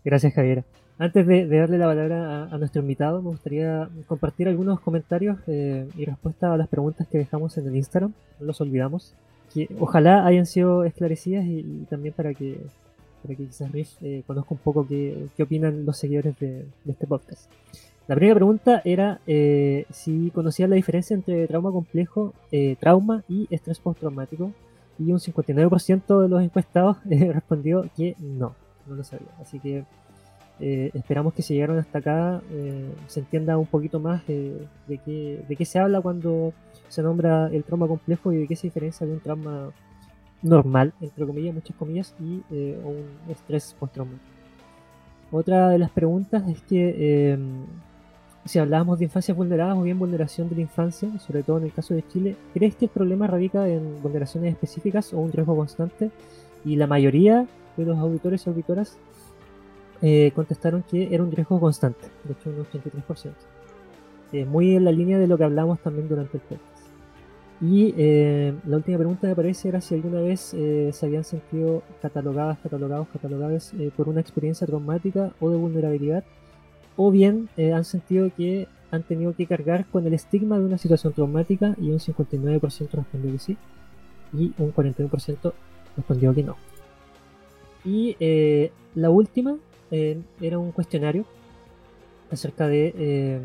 Gracias, Javiera. Antes de, darle la palabra a, nuestro invitado, me gustaría compartir algunos comentarios eh, y respuestas a las preguntas que dejamos en el Instagram. No los olvidamos. Que ojalá hayan sido esclarecidas y, también para que, para que quizás Riff eh, conozca un poco qué, opinan los seguidores de, este podcast. La primera pregunta era eh, si conocían la diferencia entre trauma complejo, trauma y estrés postraumático. Y un 59% de los encuestados <laughs> respondió que no no lo sabía. Así que eh, esperamos que si llegaron hasta acá eh, se entienda un poquito más de, qué, de qué se habla cuando se nombra el trauma complejo y de qué se diferencia de un trauma normal, entre comillas, muchas comillas, y eh, un estrés postraumático. Otra de las preguntas es que em, si hablábamos de infancias vulneradas o bien vulneración de la infancia, sobre todo en el caso de Chile, ¿crees que el problema radica en vulneraciones específicas o un riesgo constante? Y la mayoría de los auditores y auditoras eh, contestaron que era un riesgo constante, de hecho un 83%. Eh, muy en la línea de lo que hablamos también durante el podcast. Y eh, la última pregunta me parece era si alguna vez se habían sentido catalogadas, catalogados, catalogadas por una experiencia traumática o de vulnerabilidad, o bien han sentido que han tenido que cargar con el estigma de una situación traumática y un 59% respondió que sí y un 41% respondió que no. Y eh, la última eh, era un cuestionario acerca de, eh,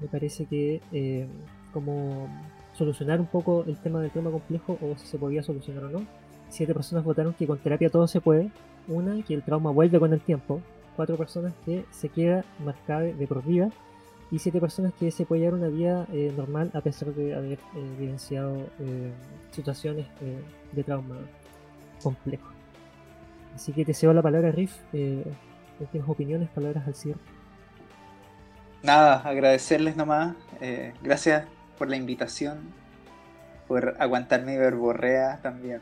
me parece que, como solucionar un poco el tema del tema complejo o si se podía solucionar o no. Siete personas votaron que con terapia todo se puede. Una, que el trauma vuelve con el tiempo. Cuatro personas que se queda marcada de por vida. Y siete personas que se puede llevar una vida normal a pesar de haber evidenciado situaciones de trauma complejo. Así que te cedo la palabra, Riff. ¿Tienes opiniones, palabras al cierre? Nada, agradecerles nomás. Eh, gracias por la invitación, por aguantar mi verborrea también.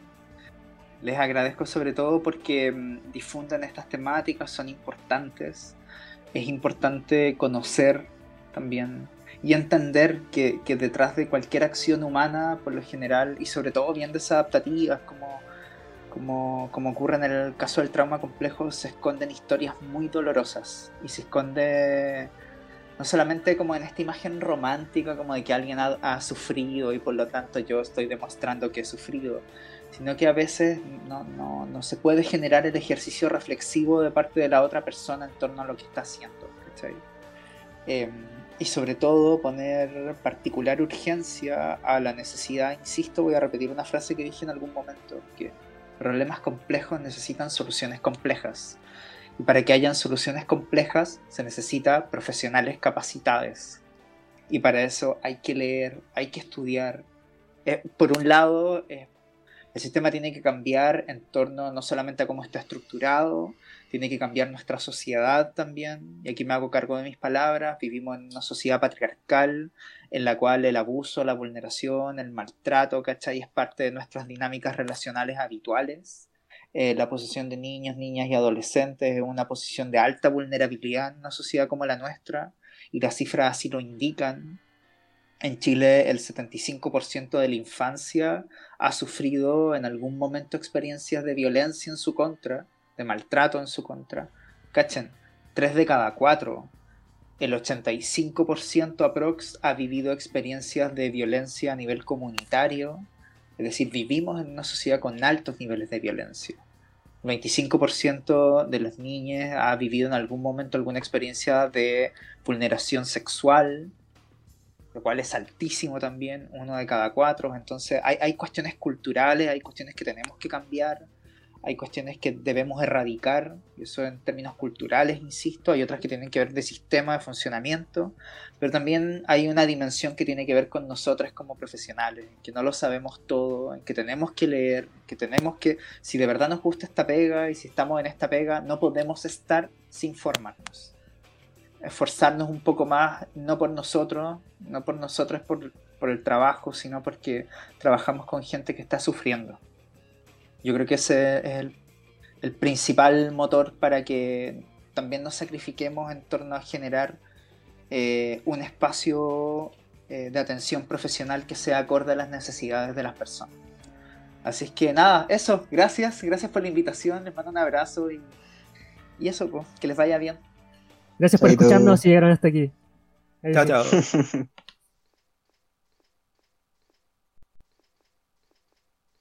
Les agradezco sobre todo porque mm, difunden estas temáticas, son importantes. Es importante conocer también y entender que, que, detrás de cualquier acción humana, por lo general, y sobre todo bien desadaptativas, como como, ocurre en el caso del trauma complejo, se esconden historias muy dolorosas y se esconde no solamente como en esta imagen romántica, como de que alguien ha, sufrido y por lo tanto yo estoy demostrando que he sufrido, sino que a veces no, se puede generar el ejercicio reflexivo de parte de la otra persona en torno a lo que está haciendo. Em, y sobre todo poner particular urgencia a la necesidad, insisto, voy a repetir una frase que dije en algún momento, que problemas complejos necesitan soluciones complejas. Y para que hayan soluciones complejas se necesita profesionales capacitados. Y para eso hay que leer, hay que estudiar. Eh, por un lado, eh, el sistema tiene que cambiar en torno no solamente a cómo está estructurado, tiene que cambiar nuestra sociedad también. Y aquí me hago cargo de mis palabras. Vivimos en una sociedad patriarcal en la cual el abuso, la vulneración, el maltrato, ¿cachai? Es parte de nuestras dinámicas relacionales habituales. Eh, la posesión de niños, niñas y adolescentes es una posición de alta vulnerabilidad en una sociedad como la nuestra. y las cifras así lo indican. En Chile el 75% de la infancia ha sufrido en algún momento experiencias de violencia en su contra, de maltrato en su contra. Cachen, 3 de cada 4. El 85% aprox ha vivido experiencias de violencia a nivel comunitario. Es decir, vivimos en una sociedad con altos niveles de violencia. El 25% de las niñas ha vivido en algún momento alguna experiencia de vulneración sexual, lo cual es altísimo también, uno de cada cuatro. Entonces hay, hay cuestiones culturales, hay cuestiones que tenemos que cambiar, hay cuestiones que debemos erradicar, y eso en términos culturales, insisto, hay otras que tienen que ver de sistema de funcionamiento, pero también hay una dimensión que tiene que ver con nosotros como profesionales, que no lo sabemos todo, en que tenemos que leer, que tenemos que, si de verdad nos gusta esta pega y si estamos en esta pega, no podemos estar sin formarnos esforzarnos un poco más, no por nosotros, no por nosotros por, por el trabajo, sino porque trabajamos con gente que está sufriendo. Yo creo que ese es el, el principal motor para que también nos sacrifiquemos en torno a generar eh, un espacio eh, de atención profesional que sea acorde a las necesidades de las personas. Así es que nada, eso, gracias, gracias por la invitación, les mando un abrazo y, y eso, pues, que les vaya bien. Gracias por Chaito. escucharnos y llegaron hasta aquí. Chao, chao. <laughs>